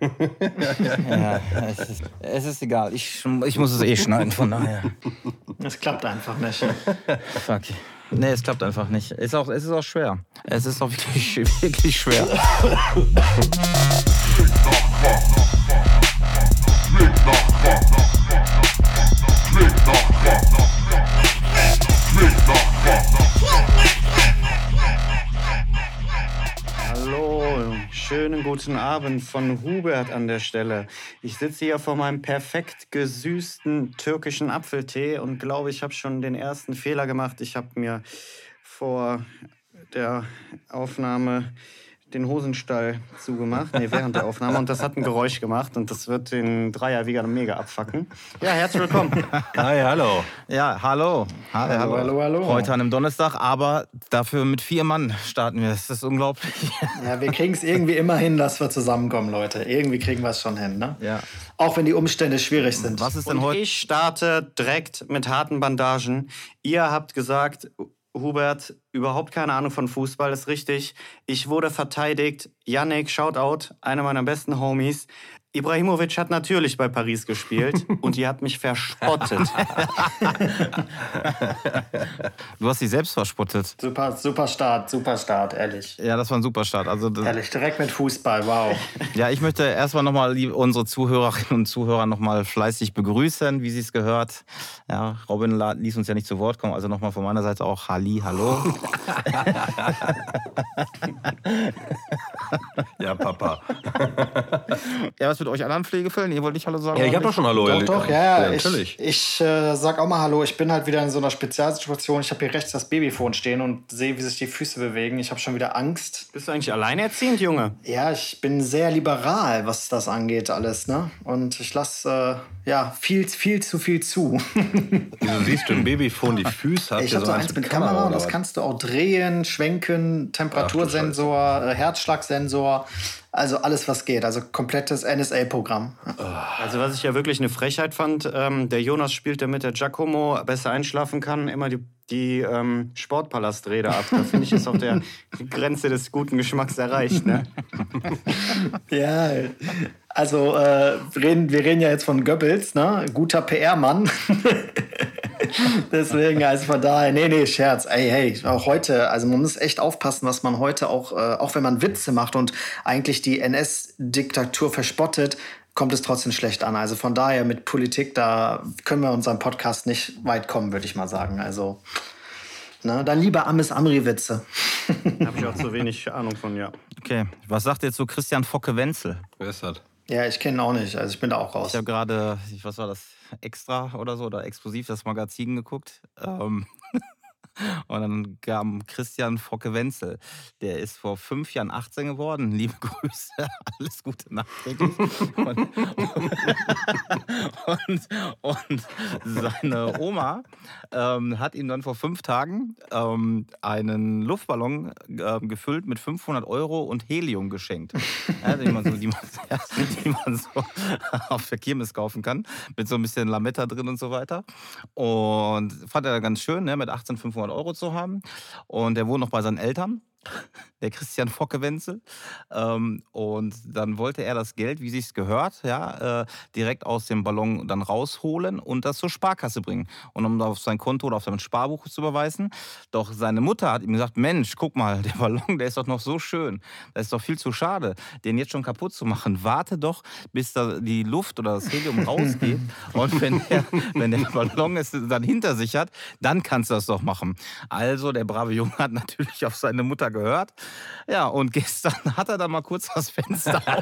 ja, es ist, es ist egal. Ich, ich muss es eh schneiden, von daher. Es klappt einfach nicht. Fuck. Nee, es klappt einfach nicht. Ist auch, es ist auch schwer. Es ist auch wirklich, wirklich schwer. Schönen guten Abend von Hubert an der Stelle. Ich sitze hier vor meinem perfekt gesüßten türkischen Apfeltee und glaube, ich habe schon den ersten Fehler gemacht. Ich habe mir vor der Aufnahme den Hosenstall zugemacht, nee, während der Aufnahme und das hat ein Geräusch gemacht und das wird den Dreier wieder mega abfacken. Ja, herzlich willkommen. Hi, hallo. Ja, hallo. Hallo, hallo, hallo. hallo. Heute an einem Donnerstag, aber dafür mit vier Mann starten wir. Das ist unglaublich. Ja, wir kriegen es irgendwie immer hin, dass wir zusammenkommen, Leute. Irgendwie kriegen wir es schon hin, ne? Ja. Auch wenn die Umstände schwierig sind. Was ist denn heute? ich starte direkt mit harten Bandagen. Ihr habt gesagt, Hubert, überhaupt keine Ahnung von Fußball, ist richtig. Ich wurde verteidigt. Yannick, Shoutout, einer meiner besten Homies. Ibrahimovic hat natürlich bei Paris gespielt und ihr habt mich verspottet. Du hast dich selbst verspottet. Super, super Start, super Start, ehrlich. Ja, das war ein super Start. Also, das, Ehrlich, direkt mit Fußball, wow. ja, ich möchte erstmal nochmal unsere Zuhörerinnen und Zuhörer nochmal fleißig begrüßen, wie sie es gehört. Ja, Robin ließ uns ja nicht zu Wort kommen, also nochmal von meiner Seite auch Halli, hallo. Ja, Papa. Ja, was mit euch anderen Pflegefällen? Ihr wollt nicht Hallo sagen? Ja, ich habe doch schon Hallo Doch, doch, ja, ja. natürlich. Ich, ich äh, sag auch mal Hallo. Ich bin halt wieder in so einer Spezialsituation. Ich habe hier rechts das Babyphone stehen und sehe, wie sich die Füße bewegen. Ich habe schon wieder Angst. Bist du eigentlich alleinerziehend, Junge? Ja, ich bin sehr liberal, was das angeht, alles, ne? Und ich lasse äh, ja viel, viel zu viel zu. Wieso siehst du im Babyphone die Füße? Habt Ich ihr habe so eins mit Kamera und oder das kannst du auch drehen, schwenken, Temperatursensor, äh, Herzschlagsensor, also alles, was geht. Also komplettes NSA-Programm. Also was ich ja wirklich eine Frechheit fand, ähm, der Jonas spielt, damit der Giacomo besser einschlafen kann, immer die, die ähm, Sportpalastrede ab. Da finde ich, ist auch der Grenze des guten Geschmacks erreicht. Ne? Ja, also äh, wir reden, wir reden ja jetzt von Goebbels, ne? Guter PR-Mann. Deswegen, also von daher, nee, nee, Scherz. Ey, hey, auch heute, also man muss echt aufpassen, was man heute auch, äh, auch wenn man Witze macht und eigentlich die NS-Diktatur verspottet, kommt es trotzdem schlecht an. Also von daher mit Politik, da können wir unserem Podcast nicht weit kommen, würde ich mal sagen. Also, ne, dann lieber Amis Amri-Witze. Habe ich auch zu wenig Ahnung von, ja. Okay, was sagt ihr zu Christian Focke-Wenzel? Wer ist das? Ja, ich kenne ihn auch nicht, also ich bin da auch raus. Ich habe gerade, ich- was war das, Extra oder so, oder Explosiv, das Magazin geguckt. Ähm, und dann kam Christian Focke-Wenzel. Der ist vor fünf Jahren 18 geworden. Liebe Grüße, alles Gute nachträglich. Und, und, und seine Oma ähm, hat ihm dann vor fünf Tagen ähm, einen Luftballon ähm, gefüllt mit 500 Euro und Helium geschenkt. Ja, die, man so, die, man, ja, die man so auf der Kirmes kaufen kann. Mit so ein bisschen Lametta drin und so weiter. Und fand er ganz schön, ne, mit 18 500 Euro zu haben. Und er wohnt noch bei seinen Eltern der Christian Focke-Wenzel. Ähm, und dann wollte er das Geld, wie sich's gehört, ja, äh, direkt aus dem Ballon dann rausholen und das zur Sparkasse bringen. Und um auf sein Konto oder auf sein Sparbuch zu überweisen. Doch seine Mutter hat ihm gesagt, Mensch, guck mal, der Ballon, der ist doch noch so schön. Das ist doch viel zu schade, den jetzt schon kaputt zu machen. Warte doch, bis da die Luft oder das Helium rausgeht. Und wenn der, wenn der Ballon es dann hinter sich hat, dann kannst du das doch machen. Also der brave Junge hat natürlich auf seine Mutter gehört. Ja, und gestern hat er dann mal kurz das Fenster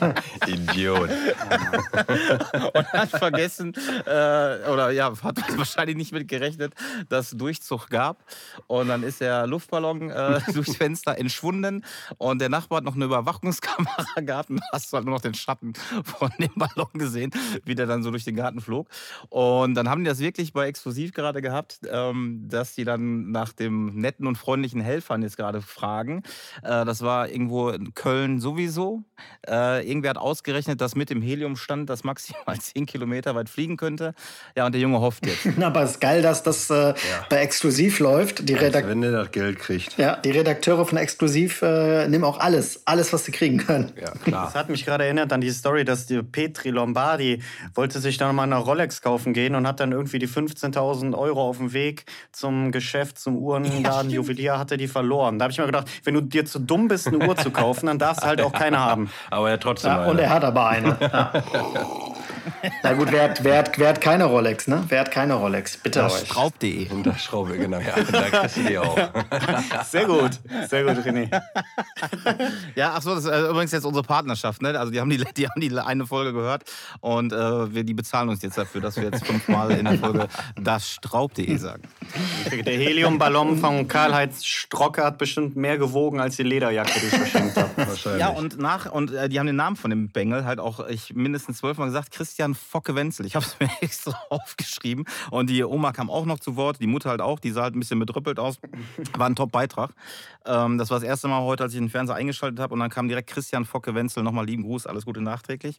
auf Idiot. und hat vergessen, äh, oder ja, hat wahrscheinlich nicht mit gerechnet, dass es Durchzug gab. Und dann ist der Luftballon äh, durchs Fenster entschwunden und der Nachbar hat noch eine Überwachungskamera gehabt und hast halt nur noch den Schatten von dem Ballon gesehen, wie der dann so durch den Garten flog. Und dann haben die das wirklich bei Exklusiv gerade gehabt, ähm, dass die dann nach dem netten und freundlichen Helfern jetzt gerade fragen. Äh, das war irgendwo in Köln sowieso. Äh, irgendwer hat ausgerechnet, dass mit dem Heliumstand das maximal 10 Kilometer weit fliegen könnte. Ja, und der Junge hofft jetzt. Aber es ist geil, dass das äh, bei Exklusiv läuft. Die, Redak Wenn der das Geld kriegt. ja, die Redakteure von Exklusiv äh, nehmen auch alles, alles, was sie kriegen können. Ja, klar. Das hat mich gerade erinnert an die Story, dass die Petri Lombardi wollte sich dann mal eine Rolex kaufen gehen und hat dann irgendwie die 15.000 Euro auf dem Weg zum Geschäft, zum Uhrenladen, Juwelier, hatte die verloren. Da habe ich mir gedacht, wenn du dir zu dumm bist, eine Uhr zu kaufen, dann darfst du halt auch keine haben. Aber er trotzdem Ja, und er hat aber eine. Ja. Na gut, wer hat, wer, hat, wer hat keine Rolex, ne? Wer hat keine Rolex? Bitte euch. Straub.de. Und das Schraube, genau. Ja, da kriegst du die auch. Sehr gut, sehr gut, René. Ja, ach so, das ist äh, übrigens jetzt unsere Partnerschaft. Ne? Also die haben die, die haben die eine Folge gehört und äh, wir, die bezahlen uns jetzt dafür, dass wir jetzt fünfmal in der Folge das Straub.de sagen. Der Heliumballon von Karl-Heinz Strocke hat bestimmt mehr gewogen als die Lederjacke, die ich verschenkt habe. Wahrscheinlich. Ja, und nach und äh, die haben den Namen von dem Bengel halt auch ich mindestens zwölfmal gesagt, Christian Focke-Wenzel. Ich habe es mir extra aufgeschrieben. Und die Oma kam auch noch zu Wort, die Mutter halt auch, die sah halt ein bisschen bedrüppelt aus. War ein Top-Beitrag. Ähm, das war das erste Mal heute, als ich den Fernseher eingeschaltet habe. Und dann kam direkt Christian Focke-Wenzel. Nochmal lieben Gruß, alles Gute nachträglich.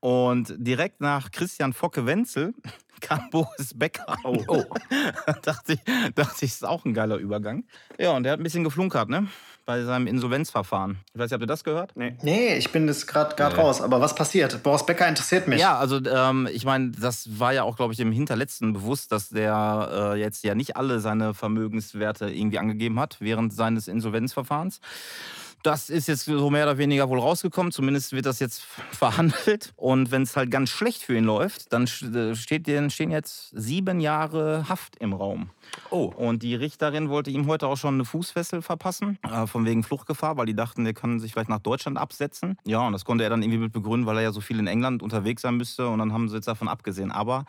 Und direkt nach Christian Focke-Wenzel kam Boris Becker. Oh. dachte, ich, dachte ich, ist auch ein geiler Übergang. Ja, und der hat ein bisschen geflunkert, ne? Bei seinem Insolvenzverfahren. Ich weiß nicht, habt ihr das gehört? Nee. Nee, ich bin jetzt gerade grad raus. Aber was passiert? Boris Becker interessiert mich. Ja, also ähm, ich meine, das war ja auch, glaube ich, dem Hinterletzten bewusst, dass der äh, jetzt ja nicht alle seine Vermögenswerte irgendwie angegeben hat während seines Insolvenzverfahrens. Das ist jetzt so mehr oder weniger wohl rausgekommen. Zumindest wird das jetzt verhandelt. Und wenn es halt ganz schlecht für ihn läuft, dann äh, steht, stehen jetzt sieben Jahre Haft im Raum. Oh. Und die Richterin wollte ihm heute auch schon eine Fußfessel verpassen, äh, von wegen Fluchtgefahr, weil die dachten, der kann sich vielleicht nach Deutschland absetzen. Ja, und das konnte er dann irgendwie mit begründen, weil er ja so viel in England unterwegs sein müsste. Und dann haben sie jetzt davon abgesehen. Aber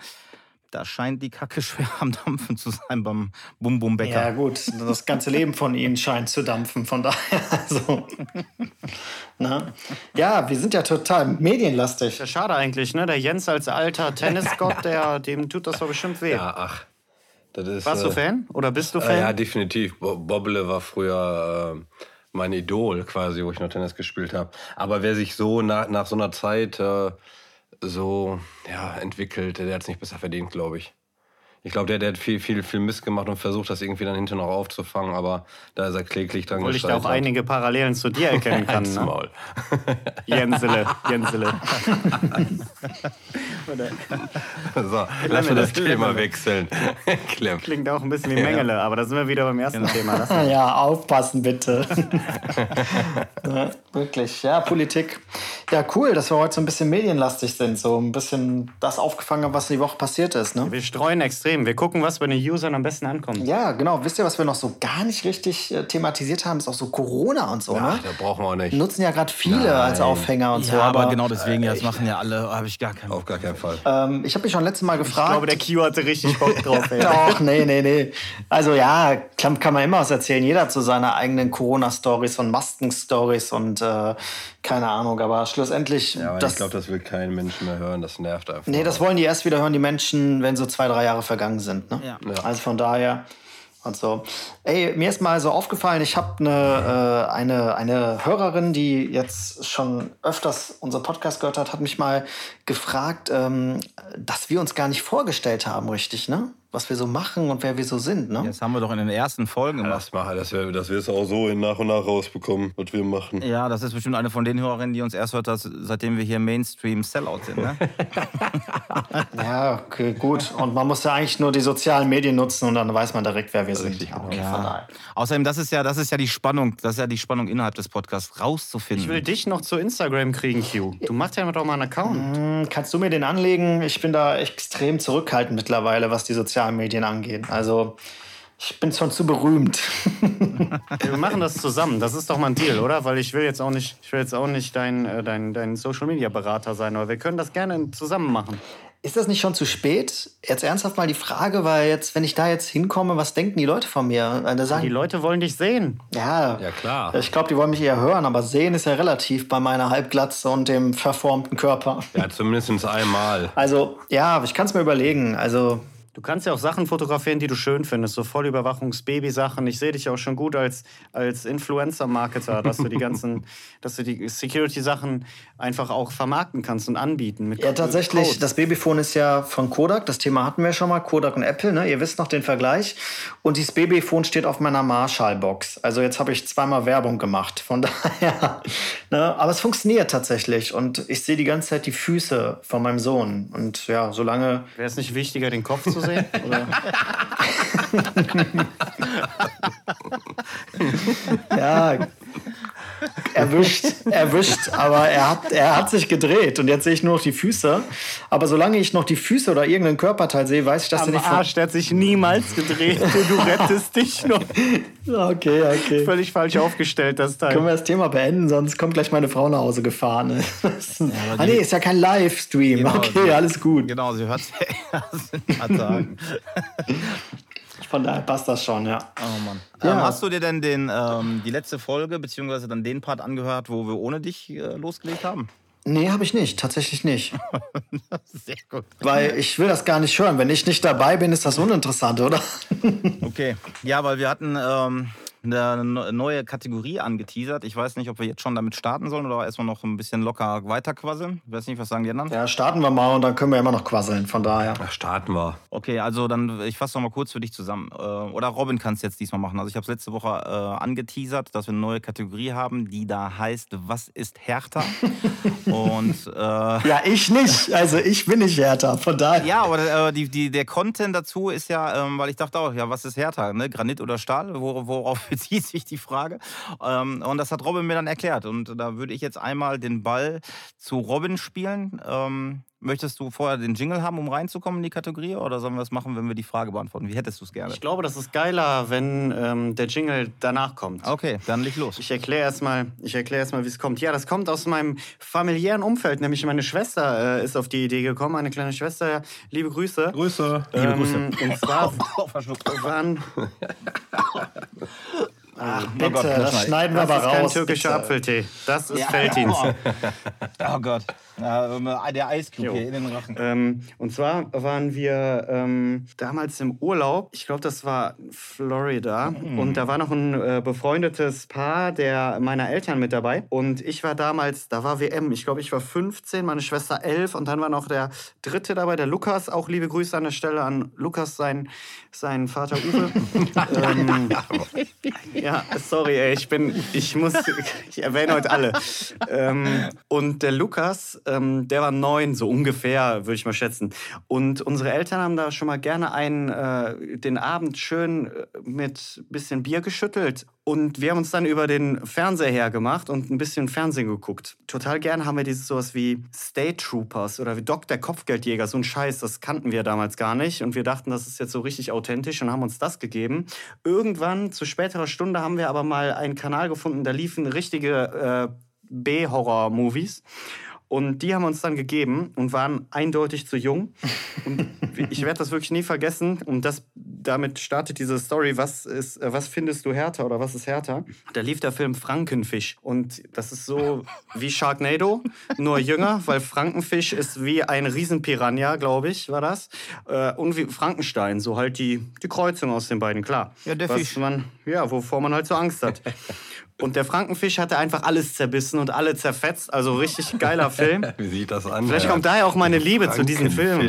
da scheint die Kacke schwer am Dampfen zu sein beim Bum Bum Bäcker. Ja, gut, das ganze Leben von ihnen scheint zu dampfen, von daher. Also, ne? Ja, wir sind ja total medienlastig. Ja, schade eigentlich, ne? Der Jens als alter Tennisgott, der, dem tut das doch bestimmt weh. Ja, ach. Das ist, Warst du äh, Fan? Oder bist du äh, Fan? Ja, definitiv. Bo- Bobble war früher äh, mein Idol quasi, wo ich noch Tennis gespielt habe. Aber wer sich so nach, nach so einer Zeit äh, so ja, entwickelt, der hat es nicht besser verdient, glaube ich. Ich glaube, der, der hat viel, viel, viel Mist gemacht und versucht, das irgendwie dann hinterher noch aufzufangen, aber da ist er kläglich dran Obwohl ich da auch einige Parallelen zu dir erkennen kann. Ne? Maul. Jensele, Jensele. So, lass uns das Thema wechseln. Klingt auch ein bisschen wie Mengele, aber da sind wir wieder beim ersten Thema. Lass uns- Ja, aufpassen bitte. ja, wirklich, ja, Politik. Ja, cool, dass wir heute so ein bisschen medienlastig sind, so ein bisschen das aufgefangen haben, was die Woche passiert ist. Ne? Wir streuen extrem. Wir gucken, was bei den Usern am besten ankommt. Ja, genau. Wisst ihr, was wir noch so gar nicht richtig äh, thematisiert haben? Ist auch so Corona und so, Ach, ne? da brauchen wir auch nicht. Nutzen ja gerade viele als Aufhänger und Ja, so. aber genau deswegen, ja, das machen ja alle, habe ich gar keinen Auf gar keinen Fall. Ähm, ich habe mich schon letztes Mal gefragt. Ich glaube, der Q hatte richtig Bock drauf. Ey. Doch, nee, nee, nee. Also ja, kann, kann man immer was erzählen. Jeder hat so seine eigenen Corona-Stories und Masken-Stories und äh, keine Ahnung. Aber schlussendlich, Ja, aber das, ich glaube, das will kein Mensch mehr hören. Das nervt einfach. nee, das wollen die erst wieder hören, die Menschen, wenn so zwei, drei Jahre vergangen sind. Ne? Ja. Ja. Also von daher und so. Ey, mir ist mal so aufgefallen, ich habe eine, äh, eine, eine Hörerin, die jetzt schon öfters unseren Podcast gehört hat, hat mich mal gefragt, ähm, dass wir uns gar nicht vorgestellt haben, richtig, ne? Was wir so machen und wer wir so sind, ne? Das haben wir doch in den ersten Folgen gemacht. Das, machen, das, wir- das wirst du auch so in nach und nach rausbekommen, was wir machen. Ja, das ist bestimmt eine von den Hörerinnen, die uns erst hört, dass, seitdem wir hier Mainstream Sellout sind. Ne? Ja, okay, gut. Und man muss ja eigentlich nur die sozialen Medien nutzen und dann weiß man direkt, wer wir sind. Richtig, genau. okay, von daher. Außerdem, das ist ja, das ist ja die Spannung, das ist ja die Spannung innerhalb des Podcasts, rauszufinden. Ich will dich noch zu Instagram kriegen, Q. Du machst ja doch mal einen Account. Hm, Kannst du mir den anlegen? Ich bin da extrem zurückhaltend mittlerweile, was die sozialen Medien angeht. Also, ich bin schon zu berühmt. Wir machen das zusammen. Das ist doch mal ein Deal, oder? Weil ich will jetzt auch nicht, ich will jetzt auch nicht dein, äh, dein, dein Social Media Berater sein, aber wir können das gerne zusammen machen. Ist das nicht schon zu spät? Jetzt ernsthaft mal die Frage, weil jetzt, wenn ich da jetzt hinkomme, was denken die Leute von mir? Äh, Da sagen, Die Leute wollen dich sehen. ja, Ja, klar. ich glaube, die wollen mich eher hören, aber sehen ist ja relativ bei meiner Halbglatze und dem verformten Körper. Ja, zumindest einmal. Also, ja, ich kann es mir überlegen. Also, Du kannst ja auch Sachen fotografieren, die du schön findest, so Vollüberwachungs-Baby-Sachen. Ich sehe dich auch schon gut als, als Influencer-Marketer, dass du die ganzen, dass du die Security-Sachen einfach auch vermarkten kannst und anbieten. Ja, tatsächlich, Codes. das Babyphone ist ja von Kodak. Das Thema hatten wir schon mal, Kodak und Apple. Ne? Ihr wisst noch den Vergleich. Und dieses Babyphone steht auf meiner Marshall-Box. Also jetzt habe ich zweimal Werbung gemacht. Von daher. Ne? Aber es funktioniert tatsächlich. Und ich sehe die ganze Zeit die Füße von meinem Sohn. Und ja, solange. Wäre es nicht wichtiger, den Kopf zu sehen? Oder? Ja. Erwischt, erwischt, aber er hat, er hat sich gedreht und jetzt sehe ich nur noch die Füße. Aber solange ich noch die Füße oder irgendeinen Körperteil sehe, weiß ich, dass er nicht Arsch, der hat sich niemals gedreht. Du rettest dich noch. Okay, okay. Völlig falsch aufgestellt, das Können Teil. wir das Thema beenden, sonst kommt gleich meine Frau nach Hause gefahren. Ne? ah nee, ist ja kein Livestream. Genau, okay, sie- alles gut. Genau, sie hört es erst in ein paar Tagen. Von daher passt das schon, ja. Oh Mann. Ja. Ähm, hast du dir denn den, ähm, die letzte Folge, beziehungsweise dann den Part angehört, wo wir ohne dich äh, losgelegt haben? Nee, habe ich nicht. Tatsächlich nicht. Sehr gut. Weil ich will das gar nicht hören. Wenn ich nicht dabei bin, ist das uninteressant, oder? Okay. Ja, weil wir hatten ähm, eine ne- neue Kategorie angeteasert. Ich weiß nicht, ob wir jetzt schon damit starten sollen oder erstmal noch ein bisschen locker weiterquasseln. Ich weiß nicht, was sagen die anderen? Ja, starten wir mal und dann können wir immer noch quasseln. Von daher. Ach, starten wir. Okay, also dann, ich fasse noch mal kurz für dich zusammen. Äh, oder Robin kann es jetzt diesmal machen. Also ich habe es letzte Woche äh, angeteasert, dass wir eine neue Kategorie haben, die da heißt, was ist härter? Und äh, Ja, ich nicht. Also ich bin nicht härter. Von daher. ja, aber äh, die, die, der Content dazu ist ja, ähm, weil ich dachte auch, ja, was ist härter, ne? Granit oder Stahl? Wor worauf bezieht sich die Frage? Ähm, und das hat Robin mir dann erklärt. Und da würde ich jetzt einmal den Ball zu Robin spielen. Ähm, möchtest du vorher den Jingle haben, um reinzukommen in die Kategorie? Oder sollen wir das machen, wenn wir die Frage beantworten? Wie hättest du es gerne? Ich glaube, das ist geiler, wenn ähm, der Jingle danach kommt. Okay, dann leg los. Ich erkläre erstmal, ich erkläre erstmal, wie es kommt. Ja, das kommt aus meinem familiären Umfeld, nämlich meine Schwester äh, ist auf die Idee gekommen, eine kleine Schwester. Liebe Grüße. Grüße. Liebe Grüße. Ähm, und zwar waren Bitte, Gott, das das schneiden wir das aber ist kein raus. türkischer bitte. Apfeltee. Das ist Felddienst. Oh, oh Gott. Ja, der Eiscube hier in den Rachen. Ähm, und zwar waren wir ähm, damals im Urlaub, ich glaube, das war Florida. Und da war noch ein äh, befreundetes Paar der meiner Eltern mit dabei. Und ich war damals, da war WM, ich glaube, ich war 15, meine Schwester 11. Und dann war noch der dritte dabei, der Lukas. Auch liebe Grüße an der Stelle an Lukas, sein, seinen Vater Uwe. ähm, ja, sorry, ey, ich bin, ich muss, ich erwähne heute alle. Ähm, und der Lukas, ähm, der war neun, so ungefähr, würde ich mal schätzen. Und unsere Eltern haben da schon mal gerne einen, äh, den Abend schön äh, mit bisschen Bier geschüttelt. Und wir haben uns dann über den Fernseher hergemacht und ein bisschen Fernsehen geguckt. Total gerne haben wir dieses sowas wie State Troopers oder wie Dr. Kopfgeldjäger, so ein Scheiß, das kannten wir damals gar nicht. Und wir dachten, das ist jetzt so richtig authentisch und haben uns das gegeben. Irgendwann, zu späterer Stunde, haben wir aber mal einen Kanal gefunden, da liefen richtige äh, B-Horror-Movies. Und die haben uns dann gegeben und waren eindeutig zu jung. Und ich werde das wirklich nie vergessen. Und das, damit startet diese Story. Was, ist, äh, was findest du härter oder was ist härter? Da lief der Film Frankenfisch. Und das ist so wie Sharknado, nur jünger, weil Frankenfisch ist wie ein Riesenpiranha, glaube ich, war das. Äh, Und wie Frankenstein, so halt die, die Kreuzung aus den beiden, klar. Ja, der was Fisch. Man, ja, wovor man halt so Angst hat. Und der Frankenfisch hatte einfach alles zerbissen und alle zerfetzt. Also richtig geiler Film. Wie sieht das an? Vielleicht kommt daher auch meine Liebe zu diesem Film.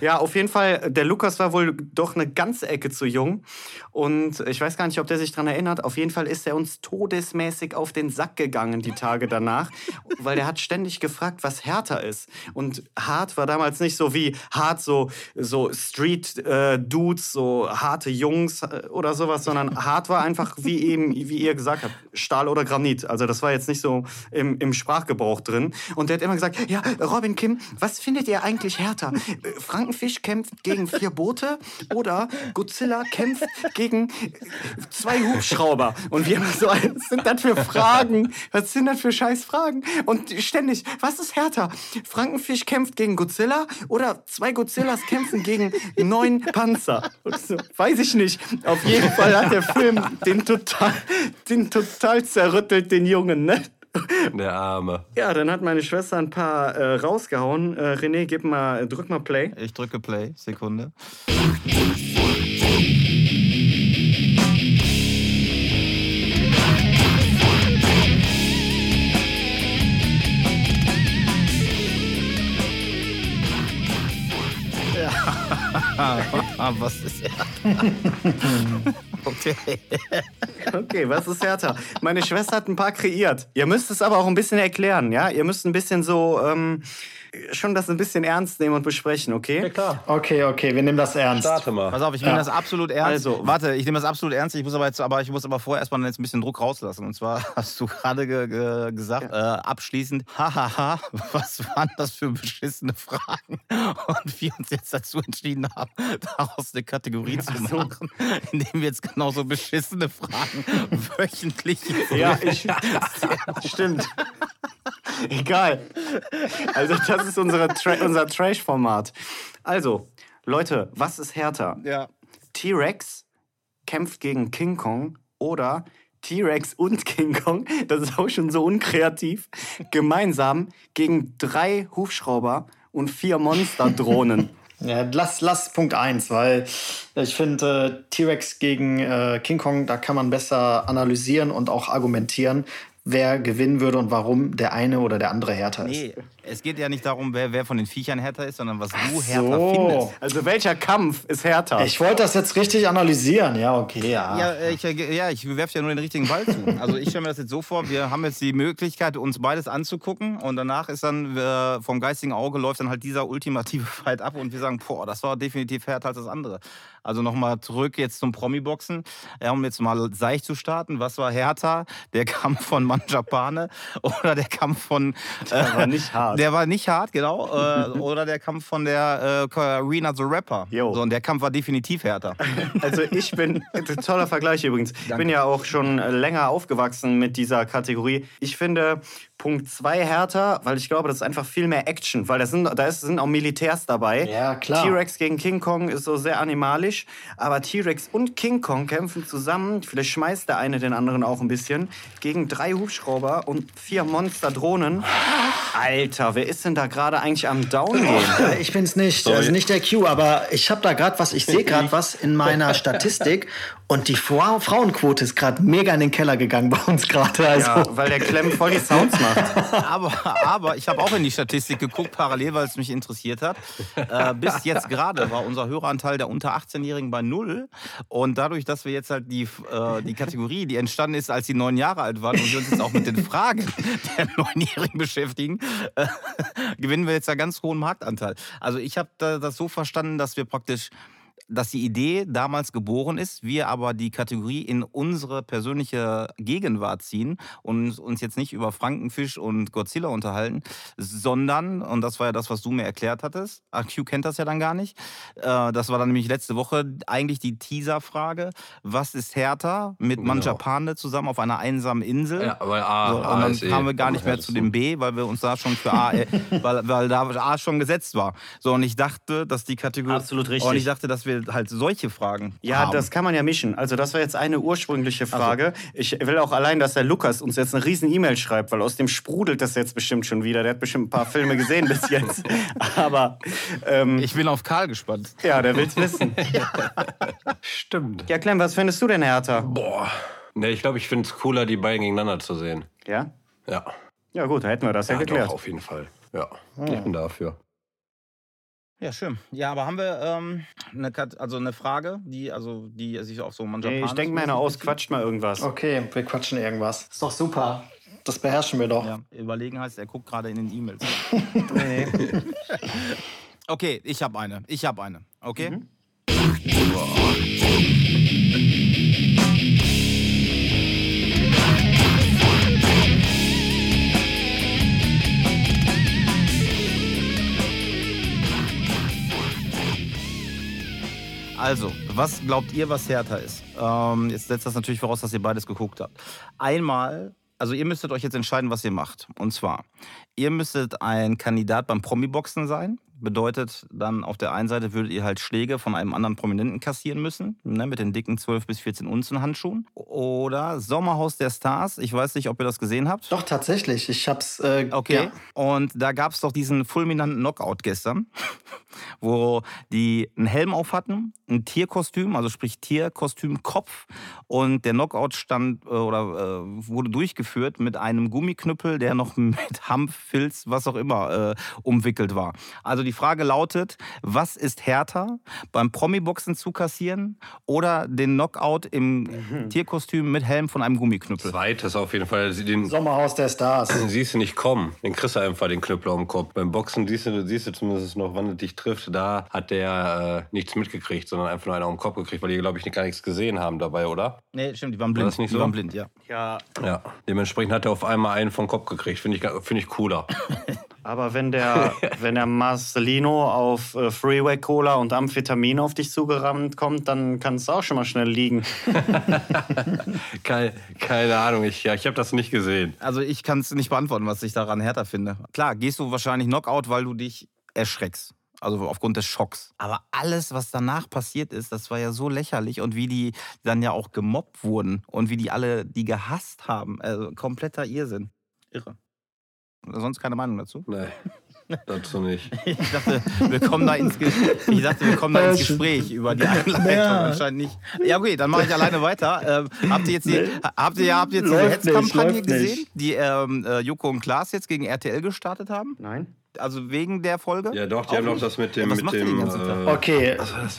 Ja, auf jeden Fall, der Lukas war wohl doch eine ganze Ecke zu jung. Und ich weiß gar nicht, ob der sich daran erinnert. Auf jeden Fall ist er uns todesmäßig auf den Sack gegangen die Tage danach. weil der hat ständig gefragt, was härter ist. Und hart war damals nicht so wie hart, so, so Street-Dudes, so harte Jungs äh, oder sowas, sondern hart war einfach, wie, eben, wie ihr gesagt habt, Stahl oder Granit. Also das war jetzt nicht so im, im Sprachgebrauch drin. Und der hat immer gesagt, ja, Robin Kim, was findet ihr eigentlich härter? Äh, Frankenfisch kämpft gegen vier Boote oder Godzilla kämpft gegen äh, zwei Hubschrauber? Und wir immer so, was sind das für Fragen? Was sind das für scheiß Fragen? Und ständig, was ist härter? Frankenfisch kämpft gegen Godzilla oder zwei Godzillas kämpfen gegen neun Panzer? So, weiß ich nicht. Auf jeden Fall hat der Film den total, den total zerrüttelt, den Jungen, ne? Der Arme. Ja, dann hat meine Schwester ein paar äh, rausgehauen. Äh, René, gib mal, drück mal Play. Ich drücke Play, Sekunde. Was ist er? Okay. Okay, was ist härter? Meine Schwester hat ein paar kreiert. Ihr müsst es aber auch ein bisschen erklären, ja? Ihr müsst ein bisschen so, ähm, schon das ein bisschen ernst nehmen und besprechen, okay? klar. Okay, okay, wir nehmen das ernst. Starte mal. Pass auf, ich nehme das absolut ernst. Also- Warte, ich nehme das absolut ernst. Ich muss aber jetzt, aber ich muss aber vorher erstmal jetzt ein bisschen Druck rauslassen. Und zwar hast du gerade ge ge gesagt, äh, abschließend, hahaha, was waren das für beschissene Fragen? Und wir uns jetzt dazu entschieden haben, daraus eine Kategorie zu machen, indem wir jetzt genauso beschissene Fragen wöchentlich. Ja, ich, stimmt. Egal. Also, das ist unsere Tra unser Trash-Format. Also, Leute, was ist härter? Ja. T-Rex kämpft gegen King Kong oder T-Rex und King Kong, das ist auch schon so unkreativ, gemeinsam gegen drei Hubschrauber und vier Monsterdrohnen. Ja, lass, lass Punkt 1, weil ich finde, äh, T-Rex gegen äh, King Kong, da kann man besser analysieren und auch argumentieren, wer gewinnen würde und warum der eine oder der andere härter ist. Nee, es geht ja nicht darum, wer, wer von den Viechern härter ist, sondern was du härter so. findest. Also welcher Kampf ist härter? Ich wollte das jetzt richtig analysieren. Ja, okay, ja. Ja, äh, ich, äh, ja, ich werfe ja nur den richtigen Ball zu. Also ich stelle mir das jetzt so vor, wir haben jetzt die Möglichkeit, uns beides anzugucken und danach ist dann äh, vom geistigen Auge läuft dann halt dieser ultimative Fight ab und wir sagen, boah, das war definitiv härter als das andere. Also nochmal zurück jetzt zum Promi-Boxen, ja, um jetzt mal seicht zu starten. Was war härter? Der Kampf von Manjapane oder der Kampf von... Äh, Der war nicht hart. Der war nicht hart, genau. Äh, oder der Kampf von der äh, Karina the Rapper. Jo. So, und der Kampf war definitiv härter. Also ich bin, toller Vergleich übrigens, ich bin ja auch schon länger aufgewachsen mit dieser Kategorie. Ich finde Punkt 2 härter, weil ich glaube, das ist einfach viel mehr Action, weil da sind, da ist, sind auch Militärs dabei. Ja, klar. T-Rex gegen King Kong ist so sehr animalisch, aber T-Rex und King Kong kämpfen zusammen, vielleicht schmeißt der eine den anderen auch ein bisschen, gegen drei Hubschrauber und vier Monsterdrohnen. Alter, wer ist denn da gerade eigentlich am Down gehen? Äh, Ich bin's nicht, also nicht der Q, aber ich habe da gerade was, ich sehe gerade was in meiner Statistik und die Fra Frauenquote ist gerade mega in den Keller gegangen bei uns gerade. Also. Ja, weil der Clem voll die Sounds macht. Aber, aber ich habe auch in die Statistik geguckt, parallel, weil es mich interessiert hat. Äh, bis jetzt gerade war unser Höreranteil der unter 18-Jährigen bei null. Und dadurch, dass wir jetzt halt die, äh, die Kategorie, die entstanden ist, als sie neun Jahre alt waren und wir uns jetzt auch mit den Fragen der Neunjährigen beschäftigen, äh, gewinnen wir jetzt einen ganz hohen Marktanteil. Also ich habe da, das so verstanden, dass wir praktisch dass die Idee damals geboren ist, wir aber die Kategorie in unsere persönliche Gegenwart ziehen und uns jetzt nicht über Frankenfisch und Godzilla unterhalten, sondern, und das war ja das, was du mir erklärt hattest, ach, Q kennt das ja dann gar nicht, äh, das war dann nämlich letzte Woche eigentlich die Teaser-Frage, was ist härter mit Genau. Manjapane zusammen auf einer einsamen Insel? Ja, weil A, So, und dann eh kamen wir gar nicht mehr zu dem B, weil wir uns da schon für A, äh, weil, weil da A schon gesetzt war. So, und ich dachte, dass die Kategorie. Absolut richtig. Und ich dachte, dass wir halt solche Fragen Ja, haben. das kann man ja mischen. Also das war jetzt eine ursprüngliche Frage. Ich will auch allein, dass der Lukas uns jetzt eine riesen E-Mail schreibt, weil aus dem sprudelt das jetzt bestimmt schon wieder. Der hat bestimmt ein paar Filme gesehen bis jetzt. Aber ähm, Ich bin auf Karl gespannt. ja, der will's wissen. Stimmt. Ja, Clem, was findest du denn härter? Boah. Ne, ich glaube, ich finde es cooler, die beiden gegeneinander zu sehen. Ja? Ja. Ja gut, da hätten wir das ja, Ja, geklärt. doch, auf jeden Fall. Ja, ich bin dafür. Ja, schön. Ja, aber haben wir ähm, eine, Kat also eine Frage, die, also, die sich auf so Manjapane. Nee, ich denke mir eine aus, quatscht mal irgendwas. Okay, wir quatschen irgendwas. Ist doch super. Das beherrschen wir doch. Ja, überlegen heißt, er guckt gerade in den E-Mails. Nee. Okay, ich habe eine. Ich habe eine. Okay? Mhm. Also, was glaubt ihr, was härter ist? Ähm, jetzt setzt das natürlich voraus, dass ihr beides geguckt habt. Einmal, also ihr müsstet euch jetzt entscheiden, was ihr macht. Und zwar, ihr müsstet ein Kandidat beim Promi-Boxen sein, bedeutet dann auf der einen Seite würdet ihr halt Schläge von einem anderen Prominenten kassieren müssen, ne, mit den dicken 12 bis 14 Unzen Handschuhen. Oder Sommerhaus der Stars, ich weiß nicht, ob ihr das gesehen habt. Doch, tatsächlich. Ich hab's. Äh, Okay. Ja. Und da gab es doch diesen fulminanten Knockout gestern, wo die einen Helm auf hatten, ein Tierkostüm, also sprich Tierkostüm, Kopf. Und der Knockout stand äh, oder äh, wurde durchgeführt mit einem Gummiknüppel, der noch mit Hanf, Filz, was auch immer äh, umwickelt war. Also die Frage lautet, was ist härter, beim Promi-Boxen zu kassieren oder den Knockout im Tierkostüm mit Helm von einem Gummiknüppel? Zweites auf jeden Fall. Den Sommerhaus der Stars. siehst du nicht kommen. Den kriegst du einfach den Knüppel am Kopf. Beim Boxen siehst du, siehst du zumindest noch, wann er dich trifft. Da hat der äh, nichts mitgekriegt, sondern einfach nur einer am Kopf gekriegt, weil die, glaube ich, gar nichts gesehen haben dabei, oder? Nee, stimmt, die waren blind. das nicht die so? waren blind, ja. Ja, Ja. Dementsprechend hat er auf einmal einen vom Kopf gekriegt. Finde ich, finde ich cooler. aber wenn der, wenn der Marcelino auf äh, Freeway Cola und Amphetamin auf dich zugerammt kommt, dann kann es auch schon mal schnell liegen. Keine, keine Ahnung, ich, ja, ich habe das nicht gesehen. Also ich kann es nicht beantworten, was ich daran härter finde. Klar, gehst du wahrscheinlich Knockout, weil du dich erschreckst. Also aufgrund des Schocks. Aber alles, was danach passiert ist, das war ja so lächerlich und wie die dann ja auch gemobbt wurden und wie die alle die gehasst haben. Also kompletter Irrsinn. Irre. Sonst keine Meinung dazu? Nee, dazu nicht. Ich dachte, wir kommen da ins, Ge ich dachte, wir kommen da ins Gespräch über die Einleitung. Ja. Anscheinend nicht. Ja, okay, dann mache ich alleine weiter. Ähm, habt ihr jetzt die, habt ihr, habt ihr jetzt diese Läuft Hetzkampagne gesehen, nicht. die ähm, äh, Joko und Klaas jetzt gegen RTL gestartet haben? Nein? Also wegen der Folge? Ja, doch, die Auch haben doch das mit dem. Ja, was mit dem ganzen Tag? äh, Okay,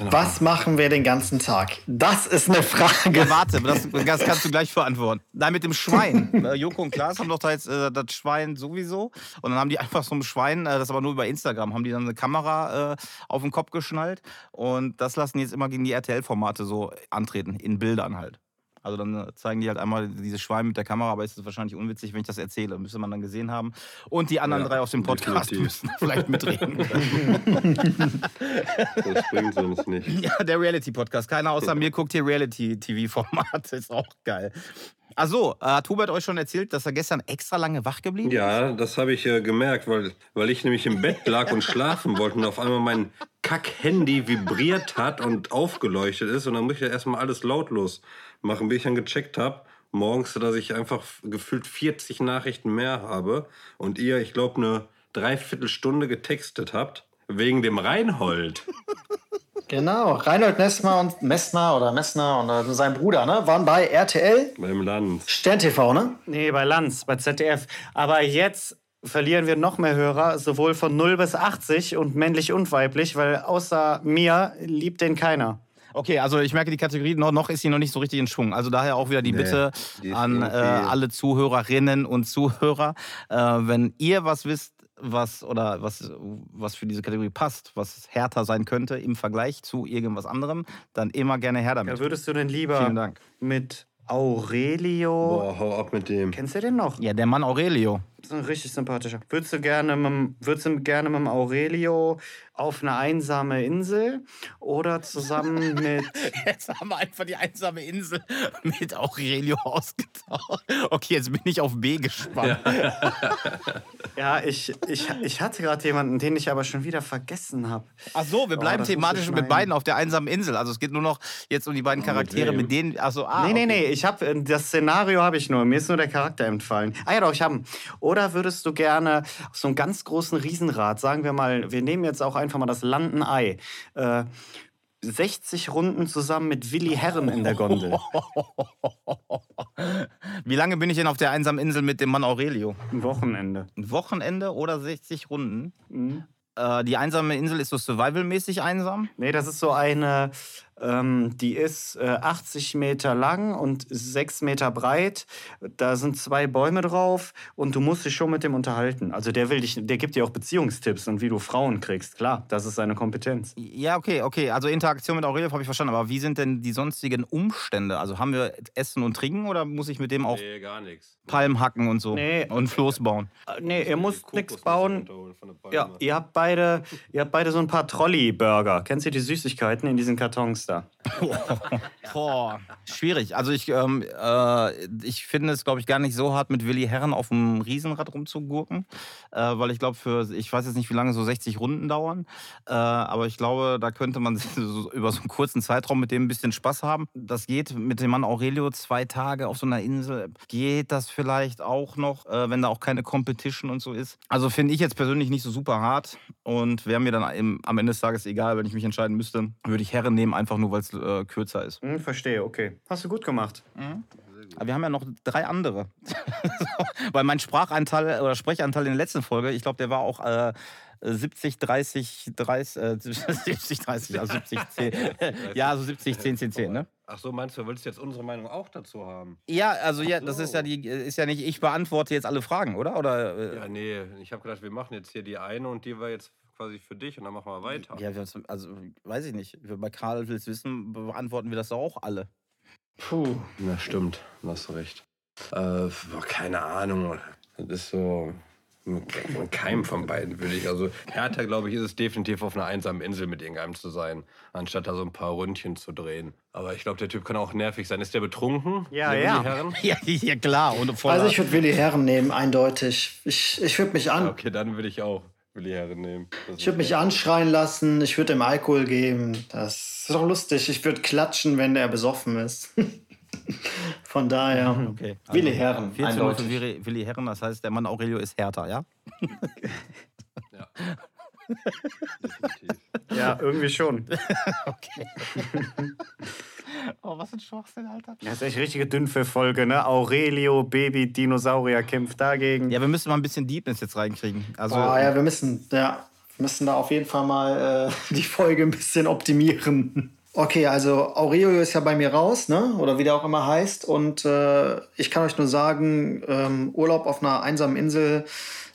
was machen wir den ganzen Tag? Das ist eine Frage. Ja, warte, das, das kannst du gleich beantworten. Nein, mit dem Schwein. Äh, Joko und Klaas haben doch da jetzt äh, das Schwein sowieso. Und dann haben die einfach so ein Schwein, äh, das aber nur über Instagram, haben die dann eine Kamera äh, auf den Kopf geschnallt. Und das lassen die jetzt immer gegen die RTL-Formate so antreten, in Bildern halt. Also dann äh, zeigen die halt einmal dieses Schwein mit der Kamera, aber es ist wahrscheinlich unwitzig, wenn ich das erzähle. Müsste man dann gesehen haben. Und die anderen Ja, drei aus dem Podcast definitiv. müssen vielleicht mitreden. Das bringt sonst nicht. Ja, der Reality-Podcast. Keiner außer mir guckt hier Reality-TV-Formate. Ist auch geil. Achso, äh, hat Hubert euch schon erzählt, dass er gestern extra lange wach geblieben ist? Ja, das habe ich äh, gemerkt, weil, weil ich nämlich im Bett lag und schlafen wollte und auf einmal mein Kack-Handy vibriert hat und aufgeleuchtet ist. Und dann muss ich ja erstmal alles lautlos machen, bis ich dann gecheckt habe, morgens, dass ich einfach gefühlt 40 Nachrichten mehr habe und ihr, ich glaube, eine Dreiviertelstunde getextet habt. Wegen dem Reinhold. Genau, Reinhold Messmer und Messner oder Messner und äh, sein Bruder, ne, waren bei RTL beim Land. Stern TV, ne? Nee, bei Lanz, bei ZDF. Aber jetzt verlieren wir noch mehr Hörer, sowohl von 0 bis 80 und männlich und weiblich, weil außer mir liebt den keiner. Okay, also ich merke die Kategorie, noch, noch ist sie noch nicht so richtig in Schwung. Also daher auch wieder die Nee, Bitte an äh, alle Zuhörerinnen und Zuhörer, äh, wenn ihr was wisst, was oder was, was für diese Kategorie passt, was härter sein könnte im Vergleich zu irgendwas anderem, dann immer gerne her damit. Ja, würdest du denn lieber Vielen Dank. mit Aurelio. Boah, hau ab mit dem. Kennst du den noch? Ja, der Mann Aurelio. Das ist ein richtig sympathischer. Würdest du gerne mit, dem- würdest du gerne mit Aurelio auf eine einsame Insel oder zusammen mit. Jetzt haben wir einfach die einsame Insel mit Aurelio ausgetauscht. Okay, jetzt bin ich auf B gespannt. Ja, ich, ich, ich hatte gerade jemanden, den ich aber schon wieder vergessen habe. Ach so, wir Oh, bleiben muss thematisch mit beiden auf der einsamen Insel. Also es geht nur noch jetzt um die beiden Charaktere, wem? mit denen. Also, ah, nee, nee, okay. nee, ich habe das Szenario habe ich nur. Mir ist nur der Charakter entfallen. Ah ja, doch, ich habe. ihn. Oder würdest du gerne auf so einem ganz großen Riesenrad, sagen wir mal, wir nehmen jetzt auch einfach mal das Landenei. Äh, 60 Runden zusammen mit Willi Herren in der Gondel. Wie lange bin ich denn auf der einsamen Insel mit dem Mann Aurelio? Ein Wochenende. Ein Wochenende oder 60 Runden? Mhm. Äh, die einsame Insel ist so survivalmäßig einsam. Nee, das ist so eine, ähm, die ist äh, 80 Meter lang und 6 Meter breit. Da sind zwei Bäume drauf und du musst dich schon mit dem unterhalten. Also der will dich, der gibt dir auch Beziehungstipps und wie du Frauen kriegst. Klar, das ist seine Kompetenz. Ja, okay, okay. Also Interaktion mit Aurelio habe ich verstanden. Aber wie sind denn die sonstigen Umstände? Also haben wir Essen und Trinken oder muss ich mit dem auch Nee, gar nichts. Palmen hacken und so? Nee. Und Floß bauen? Äh, nee, ihr müsst nichts bauen. Ja, ihr habt beide, ihr habt beide so ein paar Trolley-Burger. Kennst du die Süßigkeiten in diesen Kartons da? Boah, schwierig. Also ich, ähm, äh, ich finde es, glaube ich, gar nicht so hart, mit Willi Herren auf dem Riesenrad rumzugurken. Äh, weil ich glaube, für, ich weiß jetzt nicht, wie lange so 60 Runden dauern. Äh, aber ich glaube, da könnte man so, über so einen kurzen Zeitraum mit dem ein bisschen Spaß haben. Das geht mit dem Mann Aurelio zwei Tage auf so einer Insel. Geht das vielleicht auch noch, äh, wenn da auch keine Competition und so ist. Also finde ich jetzt persönlich nicht so super hart. Und wäre mir dann im, am Ende des Tages egal, wenn ich mich entscheiden müsste, würde ich Herren nehmen, einfach nur, weil es äh, kürzer ist. Hm, verstehe, okay. Hast du gut gemacht. Aber wir haben ja noch drei andere. Weil mein Sprachanteil oder Sprechanteil in der letzten Folge, ich glaube, der war auch äh, 70, 30, 30, äh, 70, 30, also 70, 10. ja, also 70, 10, 10, 10, ne? Ach so, meinst du, willst jetzt unsere Meinung auch dazu haben? Ja, also ja, das ist ja die, ist ja nicht, ich beantworte jetzt alle Fragen, oder? Oder äh, Ja, nee, ich habe gedacht, wir machen jetzt hier die eine und die war jetzt quasi für dich und dann machen wir weiter. ja, wir- also weiß ich nicht. Bei Karl will's wissen, beantworten wir das doch auch alle. Puh. Na, stimmt, hast du recht. Äh, keine Ahnung. Das ist so. Keinem von beiden würde ich. Also, härter, glaube ich, ist es definitiv auf einer einsamen Insel mit irgendeinem zu sein, anstatt da so ein paar Ründchen zu drehen. Aber ich glaube, der Typ kann auch nervig sein. Ist der betrunken? Ja, der ja. Ja, ja klar. Und voller- Also ich würde Willi Herren nehmen, eindeutig. Ich, ich würde mich an. Okay, dann würde ich auch Willi Herren nehmen. Das Ich würde mich anschreien lassen, ich würde ihm Alkohol geben. Das ist doch lustig. Ich würde klatschen, wenn er besoffen ist. Von daher. Okay. Willi Herren, 14 Uhr für eindeutig. Willi, Willi Herren, das heißt, der Mann Aurelio ist härter, ja? Ja. Ja, irgendwie schon. Okay. oh, was ein Schwachsinn, Alter. Das ist echt richtige Dünnpfiff-Folge, ne? Aurelio, Baby, Dinosaurier kämpft dagegen. Ja, wir müssen mal ein bisschen Deepness jetzt reinkriegen. Also, Ah, ja, wir müssen, ja, wir müssen da auf jeden Fall mal äh, die Folge ein bisschen optimieren. Okay, also Aurelio ist ja bei mir raus, ne? Oder wie der auch immer heißt. Und äh, ich kann euch nur sagen, ähm, Urlaub auf einer einsamen Insel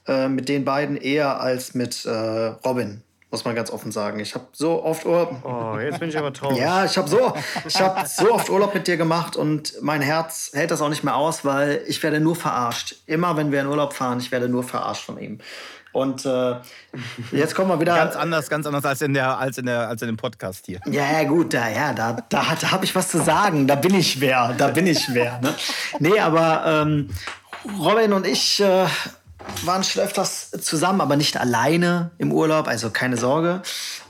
äh, mit den beiden eher als mit äh, Robin. Muss man ganz offen sagen. Ich habe so oft Urlaub. Oh, jetzt bin ich aber traurig. Ja, ich habe so, ich hab so oft Urlaub mit dir gemacht und mein Herz hält das auch nicht mehr aus, weil ich werde nur verarscht. Immer wenn wir in Urlaub fahren, ich werde nur verarscht von ihm. Und äh, jetzt kommen wir wieder. ganz anders, ganz anders als in, der, als in, der, als in dem Podcast hier. Ja, ja, gut, da, ja, da, da, da habe ich was zu sagen. Da bin ich wer. Da bin ich wer. Ne? Nee, aber ähm, Robin und ich äh, waren schon öfters zusammen, aber nicht alleine im Urlaub. Also keine Sorge.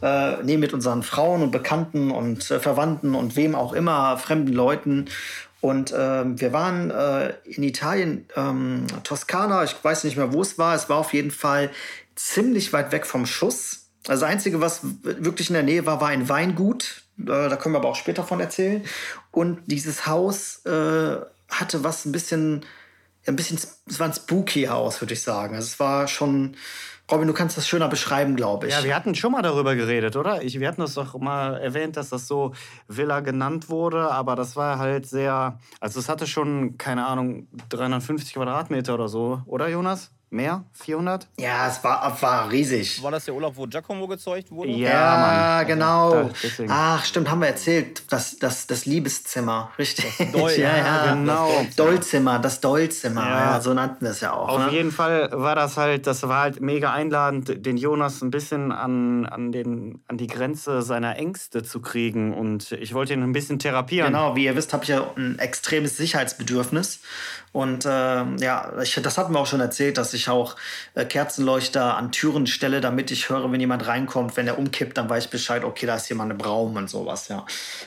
Äh, nee, mit unseren Frauen und Bekannten und äh, Verwandten und wem auch immer, fremden Leuten. Und ähm, wir waren äh, in Italien, ähm, Toskana, ich weiß nicht mehr, wo es war. Es war auf jeden Fall ziemlich weit weg vom Schuss. Also das Einzige, was wirklich in der Nähe war, war ein Weingut. Äh, da können wir aber auch später von erzählen. Und dieses Haus äh, hatte was ein bisschen, ein bisschen, es war ein spooky Haus, würde ich sagen. Also es war schon, Robin, du kannst das schöner beschreiben, glaube ich. Ja, wir hatten schon mal darüber geredet, oder? Ich, wir hatten das doch mal erwähnt, dass das so Villa genannt wurde, aber das war halt sehr, also es hatte schon, keine Ahnung, 350 Quadratmeter oder so, oder Jonas? Mehr? 400? Ja, es war, war riesig. War das der Urlaub, wo Giacomo gezeugt wurde? Ja, genau. Da- deswegen. Ach, stimmt, haben wir erzählt. Das, das, das Liebeszimmer, richtig. Doll- ja, ja, ja, genau. Das Dollzimmer, das Dollzimmer. Ja. Ja. so nannten wir es ja auch. Auf ne? jeden Fall war das halt, das war halt mega einladend, den Jonas ein bisschen an, an, den, an die Grenze seiner Ängste zu kriegen. Und ich wollte ihn ein bisschen therapieren. Genau, wie ihr wisst, habe ich ja ein extremes Sicherheitsbedürfnis. Und ähm, ja, ich, das hatten wir auch schon erzählt, dass ich auch äh, Kerzenleuchter an Türen stelle, damit ich höre, wenn jemand reinkommt. Wenn er umkippt, dann weiß ich Bescheid, okay, da ist jemand im Raum und sowas, ja.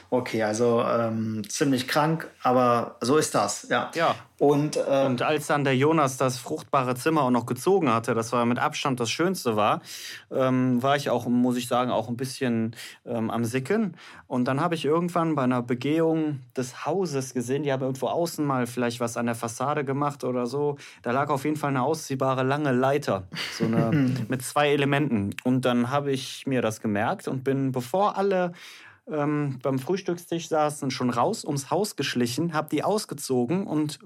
Okay, also ähm, ziemlich krank, aber so ist das, ja. Ja. Und, ähm, Und als dann der Jonas das fruchtbare Zimmer auch noch gezogen hatte, das war mit Abstand das Schönste war, ähm, war ich auch, muss ich sagen, auch ein bisschen ähm, am Sicken. Und dann habe ich irgendwann bei einer Begehung des Hauses gesehen, die haben irgendwo außen mal vielleicht was an der Fassade gemacht oder so. Da lag auf jeden Fall eine ausziehbare lange Leiter, so eine mit zwei Elementen. Und dann habe ich mir das gemerkt und bin, bevor alle ähm, beim Frühstückstisch saßen, schon raus ums Haus geschlichen, habe die ausgezogen und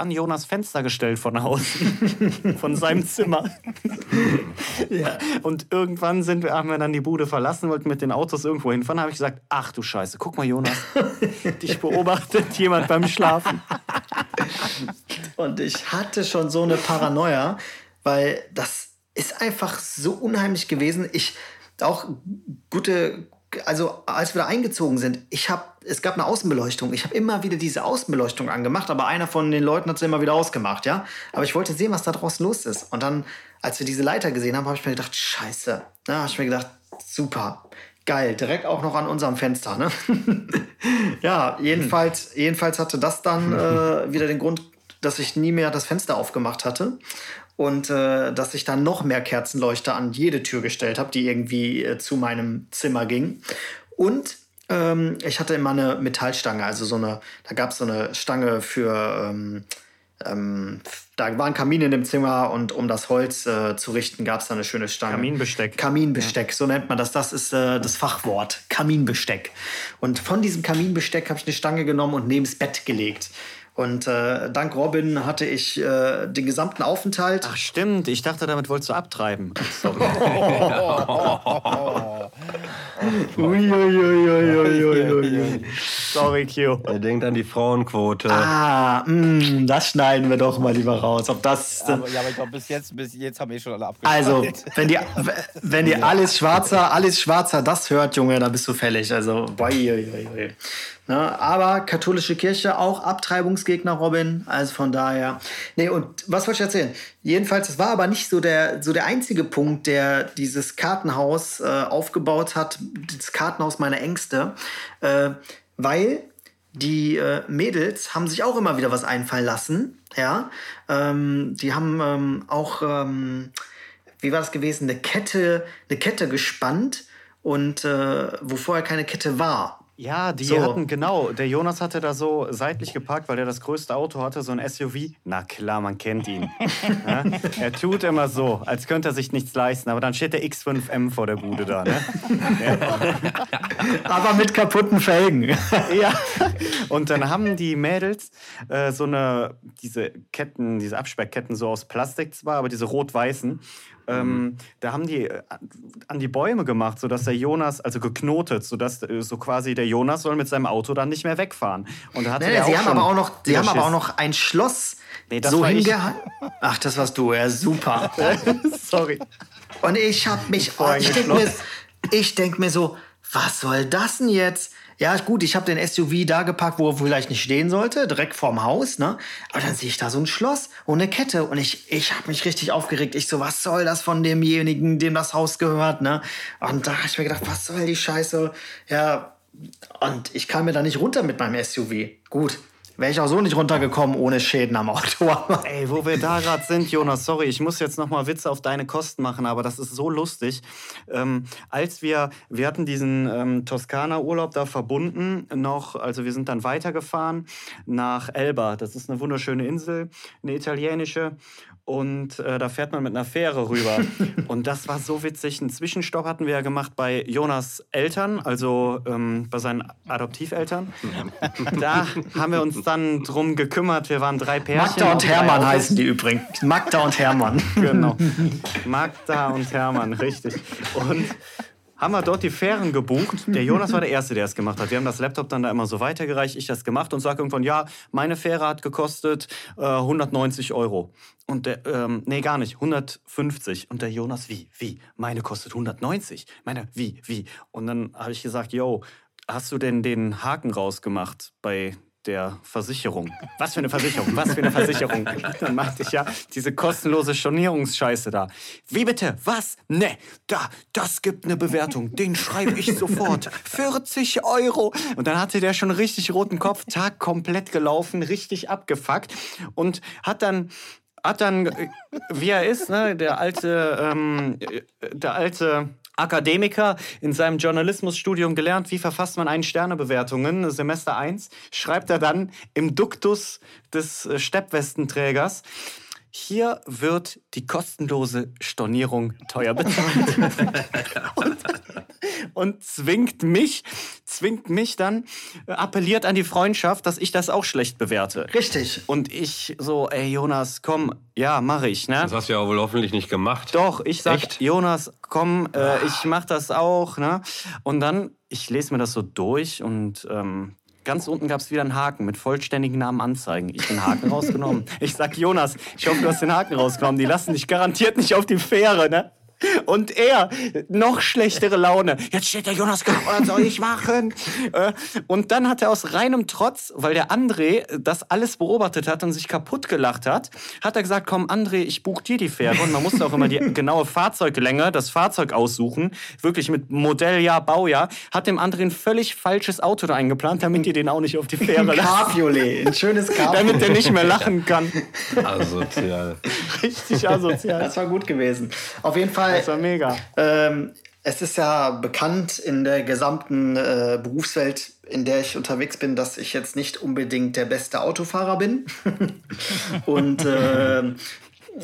an Jonas Fenster gestellt von außen, von seinem Zimmer. ja. Und irgendwann sind wir, haben wir dann die Bude verlassen, wollten mit den Autos irgendwo hinfahren. habe ich gesagt, ach du Scheiße, guck mal Jonas, dich beobachtet jemand beim Schlafen. Und ich hatte schon so eine Paranoia, weil das ist einfach so unheimlich gewesen. Ich auch gute, also als wir da eingezogen sind, ich habe, es gab eine Außenbeleuchtung. Ich habe immer wieder diese Außenbeleuchtung angemacht, aber einer von den Leuten hat sie immer wieder ausgemacht, ja. Aber ich wollte sehen, was da draußen los ist. Und dann, als wir diese Leiter gesehen haben, habe ich mir gedacht, Scheiße. Da habe ich mir gedacht, super, geil, direkt auch noch an unserem Fenster, ne? ja, jedenfalls, jedenfalls hatte das dann äh, wieder den Grund, dass ich nie mehr das Fenster aufgemacht hatte und äh, dass ich dann noch mehr Kerzenleuchter an jede Tür gestellt habe, die irgendwie äh, zu meinem Zimmer ging. Und ähm, ich hatte immer eine Metallstange, also so eine, da gab es so eine Stange für, ähm, ähm, da war ein Kamin in dem Zimmer und um das Holz äh, zu richten, gab es da eine schöne Stange. Kaminbesteck. Kaminbesteck, ja. so nennt man das. Das ist äh, das Fachwort, Kaminbesteck. Und von diesem Kaminbesteck habe ich eine Stange genommen und neben das Bett gelegt. Und äh, dank Robin hatte ich äh, den gesamten Aufenthalt. Ach stimmt, ich dachte, damit wolltest du abtreiben. Sorry. Q. Er denkt an die Frauenquote. Ah, mh, mm, das schneiden wir doch mal lieber raus. Ob das, aber, ja, aber ich glaube, bis jetzt, bis jetzt haben wir schon alle abgeschaltet. Also, wenn die, wenn die alles schwarzer, alles schwarzer das hört, Junge, dann bist du fällig. Also, boi, boi, boi. Ne? Aber katholische Kirche auch Abtreibungsgegner, Robin. Also von daher. Nee, und was wollte ich erzählen? Jedenfalls, es war aber nicht so der, so der einzige Punkt, der dieses Kartenhaus äh, aufgebaut hat, das Kartenhaus meiner Ängste. Äh, weil die äh, Mädels haben sich auch immer wieder was einfallen lassen. Ja, ähm, die haben ähm, auch, ähm, wie war das gewesen, eine Kette, eine Kette gespannt und äh, wo vorher keine Kette war. Ja, die so. hatten, genau, der Jonas hatte da so seitlich geparkt, weil er das größte Auto hatte, so ein SUV. Na klar, man kennt ihn. ja? Er tut immer so, als könnte er sich nichts leisten, aber dann steht der X5M vor der Bude da. Ne? aber mit kaputten Felgen. ja, und dann haben die Mädels äh, so eine, diese Ketten, diese Absperrketten so aus Plastik zwar, aber diese rot-weißen. Ähm, mhm. da haben die äh, an die Bäume gemacht, sodass der Jonas, also geknotet, sodass äh, so quasi der Jonas soll mit seinem Auto dann nicht mehr wegfahren. Und da hatte nee, sie haben aber auch noch, sie haben aber auch noch ein Schloss nee, so hingehalten. Ach, das warst du, ja, super. Sorry. Und ich hab mich, oh, ich denke mir, denk mir so, was soll das denn jetzt? Ja, gut, ich habe den SUV da gepackt, wo er vielleicht nicht stehen sollte, direkt vorm Haus, ne? Aber dann sehe ich da so ein Schloss und eine Kette und ich, ich habe mich richtig aufgeregt. Ich so, was soll das von demjenigen, dem das Haus gehört, ne? Und da habe ich mir gedacht, was soll die Scheiße? Ja, und ich kam mir da nicht runter mit meinem SUV. Gut, wäre ich auch so nicht runtergekommen ohne Schäden am Auto. Ey, wo wir da gerade sind, Jonas, sorry, ich muss jetzt noch mal Witze auf deine Kosten machen, aber das ist so lustig. Ähm, als wir, wir hatten diesen ähm, Toskana-Urlaub da verbunden noch, also wir sind dann weitergefahren nach Elba. Das ist eine wunderschöne Insel, eine italienische und äh, da fährt man mit einer Fähre rüber. und das war so witzig. Einen Zwischenstopp hatten wir ja gemacht bei Jonas Eltern, also ähm, bei seinen Adoptiveltern. da haben wir uns dann drum gekümmert. Wir waren drei Pärchen. Magda und Hermann heißen die übrigens. Magda und Hermann. genau. Magda und Hermann, richtig. Und haben wir dort die Fähren gebucht. Der Jonas war der Erste, der es gemacht hat. Wir haben das Laptop dann da immer so weitergereicht, ich das gemacht und sage irgendwann, ja, meine Fähre hat gekostet äh, 190 Euro. Und der, ähm, nee, gar nicht, 150. Und der Jonas, wie, wie? Meine kostet 190. Meine, wie, wie? Und dann habe ich gesagt, yo, hast du denn den Haken rausgemacht bei der Versicherung. Was für eine Versicherung? Was für eine Versicherung? Dann machte ich ja diese kostenlose Stornierungsscheiße da. Wie bitte? Was? Ne, da, das gibt eine Bewertung. Den schreibe ich sofort. 40 Euro. Und dann hatte der schon richtig roten Kopf, Tag komplett gelaufen, richtig abgefuckt und hat dann hat dann, äh, wie er ist, ne, der alte, ähm, äh, der alte Akademiker in seinem Journalismusstudium gelernt, wie verfasst man einen Sternebewertungen, Semester 1, schreibt er dann im Duktus des äh, Steppwestenträgers, hier wird die kostenlose Stornierung teuer bezahlt. und, und, zwingt mich, zwingt mich dann, äh, appelliert an die Freundschaft, dass ich das auch schlecht bewerte. Richtig. Und ich so, ey Jonas, komm, ja, mache ich. Ne? Das hast du ja wohl hoffentlich nicht gemacht. Doch, ich sag, Echt? Jonas, komm, äh, ich mach das auch. Ne? Und dann, ich lese mir das so durch und ähm, Ganz unten gab es wieder einen Haken mit vollständigen Namen anzeigen. Ich den Haken rausgenommen. Ich sag, Jonas, ich hoffe, du hast den Haken rausgenommen. Die lassen dich garantiert nicht auf die Fähre, ne? Und er, noch schlechtere Laune. Jetzt steht der Jonas Graf, was soll ich machen? Äh, und dann hat er aus reinem Trotz, weil der André das alles beobachtet hat und sich kaputt gelacht hat, hat er gesagt, komm André, ich buch dir die Fähre. Und man musste auch immer die genaue Fahrzeuglänge, das Fahrzeug aussuchen. Wirklich mit Modelljahr, Baujahr. Hat dem André ein völlig falsches Auto da eingeplant, damit ihr den auch nicht auf die Fähre lasst. Cabriolet, ein schönes Cabriolet. Damit der nicht mehr lachen kann. Asozial. Richtig asozial. Das war gut gewesen. Auf jeden Fall. Das war mega. Ähm, es ist ja bekannt in der gesamten äh, Berufswelt, in der ich unterwegs bin, dass ich jetzt nicht unbedingt der beste Autofahrer bin. Und äh,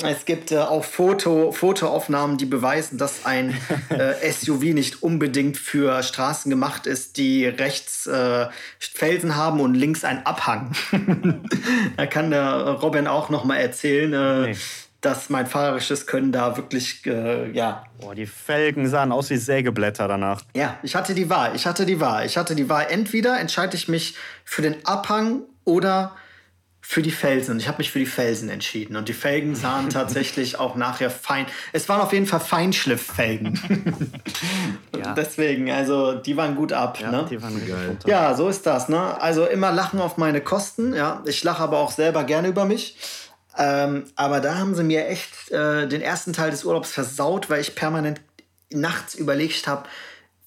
es gibt äh, auch Foto, Fotoaufnahmen, die beweisen, dass ein äh, SUV nicht unbedingt für Straßen gemacht ist, die rechts äh, Felsen haben und links einen Abhang. da kann der Robin auch noch mal erzählen. Äh, Nee. Dass mein fahrerisches Können da wirklich, äh, ja, Boah, die Felgen sahen aus wie Sägeblätter danach. ja, ich hatte die Wahl. Ich hatte die Wahl. Ich hatte die Wahl. Entweder entscheide ich mich für den Abhang oder für die Felsen. Und ich habe mich für die Felsen entschieden. Und die Felgen sahen tatsächlich auch nachher fein. Es waren auf jeden Fall Feinschlifffelgen. Ja. Deswegen, also die waren gut ab. Ja, ne? die waren runter. Ja, so ist das. Ne? Also immer lachen auf meine Kosten. Ja, ich lache aber auch selber gerne über mich. Ähm, aber da haben sie mir echt äh, den ersten Teil des Urlaubs versaut, weil ich permanent nachts überlegt habe,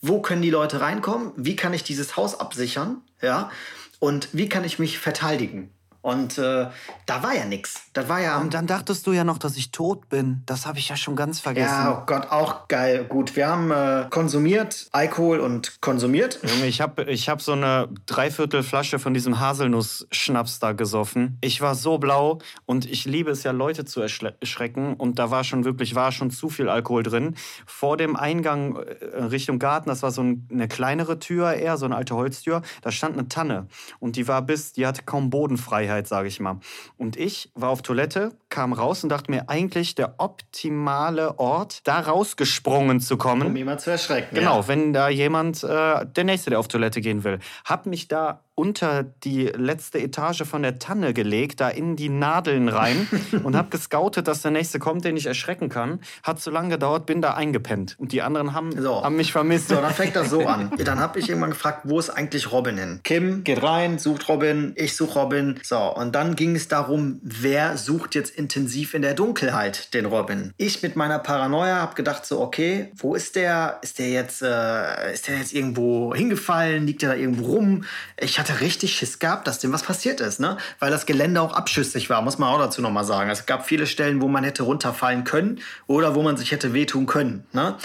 wo können die Leute reinkommen? Wie kann ich dieses Haus absichern? Ja, und wie kann ich mich verteidigen? Und äh, da war ja nichts. Das war ja Und dann dachtest du ja noch, dass ich tot bin. Das habe ich ja schon ganz vergessen. ja, oh Gott, auch geil. Gut, wir haben äh, konsumiert, Alkohol und konsumiert. Junge, ich habe ich hab so eine Dreiviertel Flasche von diesem Haselnuss-Schnaps da gesoffen. Ich war so blau und ich liebe es ja, Leute zu erschrecken. Und da war schon wirklich, war schon zu viel Alkohol drin. Vor dem Eingang äh, Richtung Garten, das war so ein, eine kleinere Tür eher, so eine alte Holztür, da stand eine Tanne. Und die war bis, die hatte kaum Bodenfreiheit, sage ich mal. Und ich war auf Toilette, kam raus und dachte mir, eigentlich der optimale Ort, da rausgesprungen zu kommen. Um jemand zu erschrecken. Genau, Ja. wenn da jemand, äh, der Nächste, der auf Toilette gehen will, hab mich da unter die letzte Etage von der Tanne gelegt, da in die Nadeln rein und hab gescoutet, dass der Nächste kommt, den ich erschrecken kann. Hat so lange gedauert, bin da eingepennt. Und die anderen haben, So. haben mich vermisst. So, dann fängt das so an. Dann habe ich irgendwann gefragt, wo ist eigentlich Robin hin? Kim geht rein, sucht Robin, ich suche Robin. So, und dann ging es darum, wer sucht jetzt intensiv in der Dunkelheit den Robin? Ich mit meiner Paranoia habe gedacht so, okay, wo ist der? Ist der jetzt, äh, ist der jetzt irgendwo hingefallen? Liegt der da irgendwo rum? Ich hatte richtig Schiss gehabt, dass dem was passiert ist, ne? Weil das Gelände auch abschüssig war, muss man auch dazu nochmal sagen. Es gab viele Stellen, wo man hätte runterfallen können oder wo man sich hätte wehtun können, ne?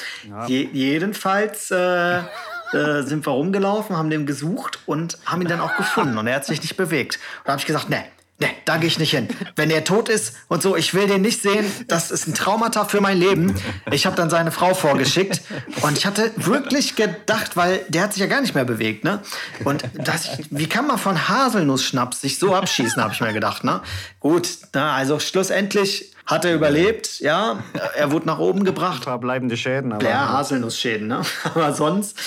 Je, jedenfalls äh, äh, sind wir rumgelaufen, haben den gesucht und haben ihn dann auch gefunden. Und er hat sich nicht bewegt. Und da habe ich gesagt, ne, ne, da gehe ich nicht hin. Wenn er tot ist und so, ich will den nicht sehen. Das ist ein Traumata für mein Leben. Ich habe dann seine Frau vorgeschickt. Und ich hatte wirklich gedacht, weil der hat sich ja gar nicht mehr bewegt. Ne? Und das, wie kann man von Haselnussschnaps sich so abschießen, habe ich mir gedacht. Ne? Gut, na, also schlussendlich hat er überlebt. Ja, er wurde nach oben gebracht. Ein paar bleibende Schäden. Aber Ja, Haselnussschäden, ne? Aber sonst,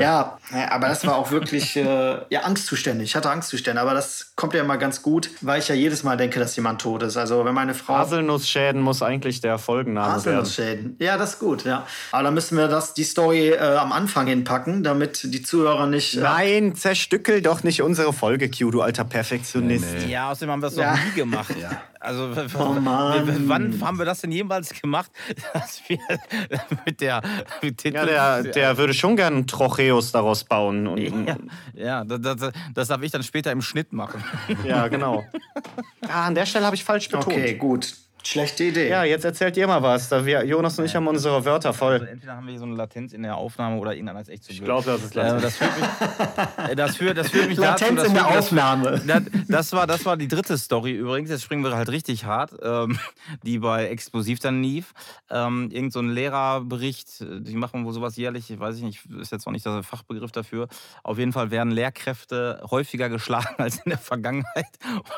ja, ja, aber das war auch wirklich äh, ja, Angstzustände. Ich hatte Angstzustände, aber das kommt ja immer ganz gut, weil ich ja jedes Mal denke, dass jemand tot ist. Also wenn meine Frau Haselnussschäden muss eigentlich der Folgenname werden. Haselnussschäden. Ja, das ist gut, ja. Aber dann müssen wir das, die Story äh, am Anfang hinpacken, damit die Zuhörer nicht. Äh, Nein, zerstückel doch nicht unsere Folge, Q, du alter Perfektionist. Ja, außerdem haben wir es Ja. noch nie gemacht. Also, Oh wann haben wir das denn jemals gemacht, dass wir mit der. Mit Ja, der, der würde schon gern einen Trocheus daraus bauen. Und, Ja, ja das, das, das darf ich dann später im Schnitt machen. ja genau. Ah, an der Stelle habe ich falsch betont. okay, gut. Schlechte Idee. Ja, jetzt erzählt ihr mal was. Da wir, Jonas und ich haben unsere Wörter Also voll. entweder haben wir hier so eine Latenz in der Aufnahme oder irgendeiner ist echt zu blöd. Ich glaube, das ist Äh, Latenz. das führt mich, äh, das führt, das führt mich Latenz dazu, in der Aufnahme. Das, das, war, das war die dritte Story übrigens. Jetzt springen wir halt richtig hart, ähm, die bei Explosiv dann lief. Ähm, irgend so ein Lehrerbericht, äh, die machen wohl sowas jährlich, ich weiß ich nicht, ist jetzt auch nicht der Fachbegriff dafür. Auf jeden Fall werden Lehrkräfte häufiger geschlagen als in der Vergangenheit.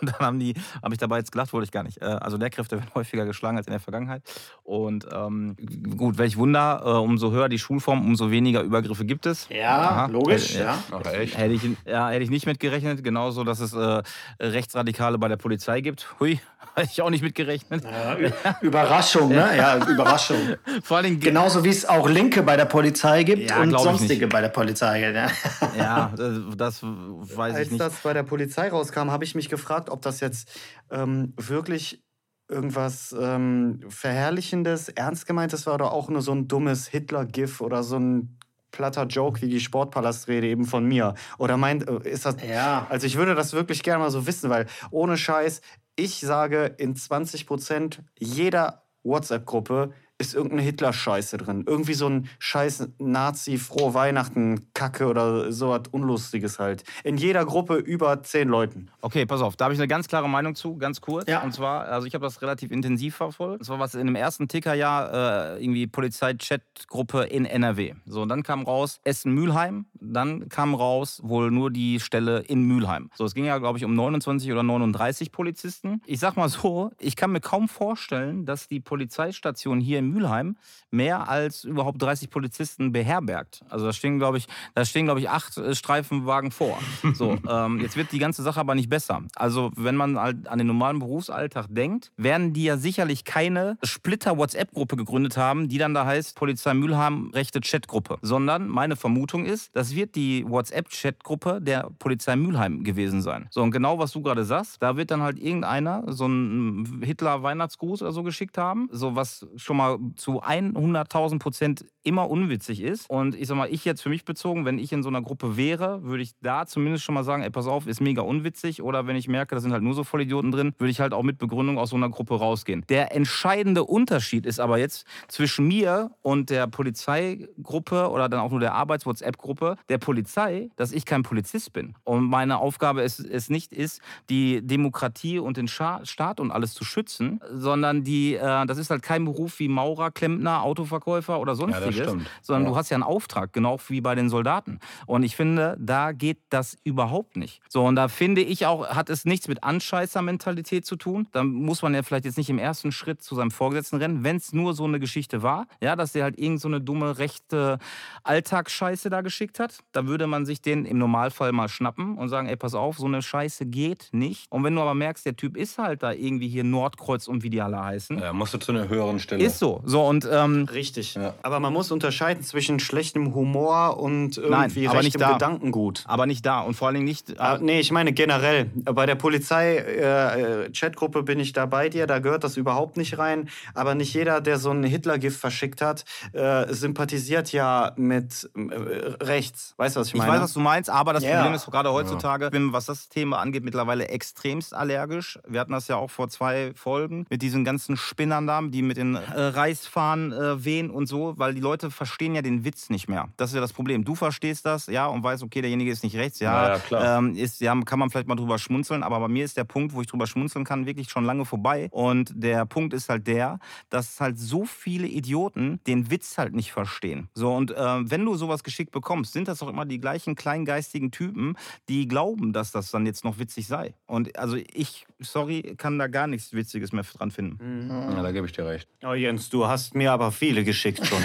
Und dann haben die, habe ich dabei jetzt gelacht, wollte ich gar nicht. Also Lehrkräfte werden häufiger geschlagen als in der Vergangenheit. Und ähm, gut, welch Wunder, äh, umso höher die Schulform, umso weniger Übergriffe gibt es. Ja, Aha. logisch, äh, ja. Hätte ich, ja, hätte ich nicht mitgerechnet. Genauso, dass es äh, Rechtsradikale bei der Polizei gibt. Hui, hätte ich auch nicht mitgerechnet. Ja, Überraschung, ne? Ja, Überraschung. Vor allem Genauso wie es auch Linke bei der Polizei gibt ja, und sonstige bei der Polizei. Ja, ja das, das weiß Als ich nicht. Als das bei der Polizei rauskam, habe ich mich gefragt, ob das jetzt ähm, wirklich irgendwas ähm, Verherrlichendes, Ernst gemeintes war oder auch nur so ein dummes Hitler-GIF oder so ein platter Joke wie die Sportpalastrede eben von mir. Oder meint, äh, ist das. Ja. Also ich würde das wirklich gerne mal so wissen, weil ohne Scheiß, ich sage in 20 Prozent jeder WhatsApp-Gruppe ist irgendeine Hitler-Scheiße drin. Irgendwie so ein scheiß Nazi-Frohe Weihnachten-Kacke oder so was Unlustiges halt. In jeder Gruppe über zehn Leuten. Okay, pass auf, da habe ich eine ganz klare Meinung zu, ganz kurz. Ja. Und zwar, also ich habe das relativ intensiv verfolgt. Das war was in dem ersten Tickerjahr, äh, irgendwie Polizei-Chat-Gruppe in NRW. So, und dann kam raus Essen-Mülheim, dann kam raus wohl nur die Stelle in Mülheim. So, es ging ja, glaube ich, um 29 oder 39 Polizisten. Ich sag mal so, ich kann mir kaum vorstellen, dass die Polizeistation hier in Mülheim mehr als überhaupt 30 Polizisten beherbergt. Also da stehen, glaube ich, da stehen, glaube ich, acht äh, Streifenwagen vor. So, ähm, jetzt wird die ganze Sache aber nicht besser. Also wenn man halt an den normalen Berufsalltag denkt, werden die ja sicherlich keine Splitter-WhatsApp-Gruppe gegründet haben, die dann da heißt Polizei Mülheim rechte Chatgruppe, sondern meine Vermutung ist, das wird die WhatsApp-Chatgruppe der Polizei Mülheim gewesen sein. So und genau was du gerade sagst, da wird dann halt irgendeiner so einen Hitler-Weihnachtsgruß oder so geschickt haben, so was schon mal zu 100.000 Prozent immer unwitzig ist. Und ich sag mal, ich jetzt für mich bezogen, wenn ich in so einer Gruppe wäre, würde ich da zumindest schon mal sagen, ey, pass auf, ist mega unwitzig. Oder wenn ich merke, da sind halt nur so Vollidioten drin, würde ich halt auch mit Begründung aus so einer Gruppe rausgehen. Der entscheidende Unterschied ist aber jetzt zwischen mir und der Polizeigruppe oder dann auch nur der Arbeits-WhatsApp-Gruppe der Polizei, dass ich kein Polizist bin. Und meine Aufgabe es, es nicht ist, die Demokratie und den Staat und alles zu schützen, sondern die, äh, das ist halt kein Beruf wie Maurer, Klempner, Autoverkäufer oder sonstiges, ja, sondern ja. du hast ja einen Auftrag, genau wie bei den Soldaten. Und ich finde, da geht das überhaupt nicht. So, und da finde ich auch, hat es nichts mit Anscheißer-Mentalität zu tun. Da muss man ja vielleicht jetzt nicht im ersten Schritt zu seinem Vorgesetzten rennen, wenn es nur so eine Geschichte war, ja, dass der halt irgend so eine dumme rechte Alltagsscheiße da geschickt hat. Da würde man sich den im Normalfall mal schnappen und sagen, ey, pass auf, so eine Scheiße geht nicht. Und wenn du aber merkst, der Typ ist halt da irgendwie hier Nordkreuz und wie die alle heißen. Ja, musst du zu einer höheren Stelle. Ist so. So und ähm, richtig. Ja. Aber man muss unterscheiden zwischen schlechtem Humor und irgendwie Nein, aber rechtem nicht Gedankengut. Aber nicht da und vor allen Dingen nicht. Äh, ah, nee, ich meine generell. Bei der Polizei-Chatgruppe äh, bin ich da bei dir. Da gehört das überhaupt nicht rein. Aber nicht jeder, der so ein Hitler-Gift verschickt hat, äh, sympathisiert ja mit äh, rechts. Weißt du, was ich meine? Ich weiß, was du meinst. Aber das yeah. Problem ist gerade heutzutage, ja. was das Thema angeht, mittlerweile extremst allergisch. Wir hatten das ja auch vor zwei Folgen mit diesen ganzen Spinnern da, die mit den äh, Reichsfahnen äh, wehen und so, weil die Leute verstehen ja den Witz nicht mehr. Das ist ja das Problem. Du verstehst das, ja, und weißt, okay, derjenige ist nicht rechts, ja, ja, klar. Ähm, ist, ja, kann man vielleicht mal drüber schmunzeln, aber bei mir ist der Punkt, wo ich drüber schmunzeln kann, wirklich schon lange vorbei. Und der Punkt ist halt der, dass halt so viele Idioten den Witz halt nicht verstehen. So, und äh, wenn du sowas geschickt bekommst, sind das doch immer die gleichen kleingeistigen Typen, die glauben, dass das dann jetzt noch witzig sei. Und also ich, sorry, kann da gar nichts Witziges mehr dran finden. Mhm. Ja, da gebe ich dir recht. Oh Jens, du hast mir aber viele geschickt schon.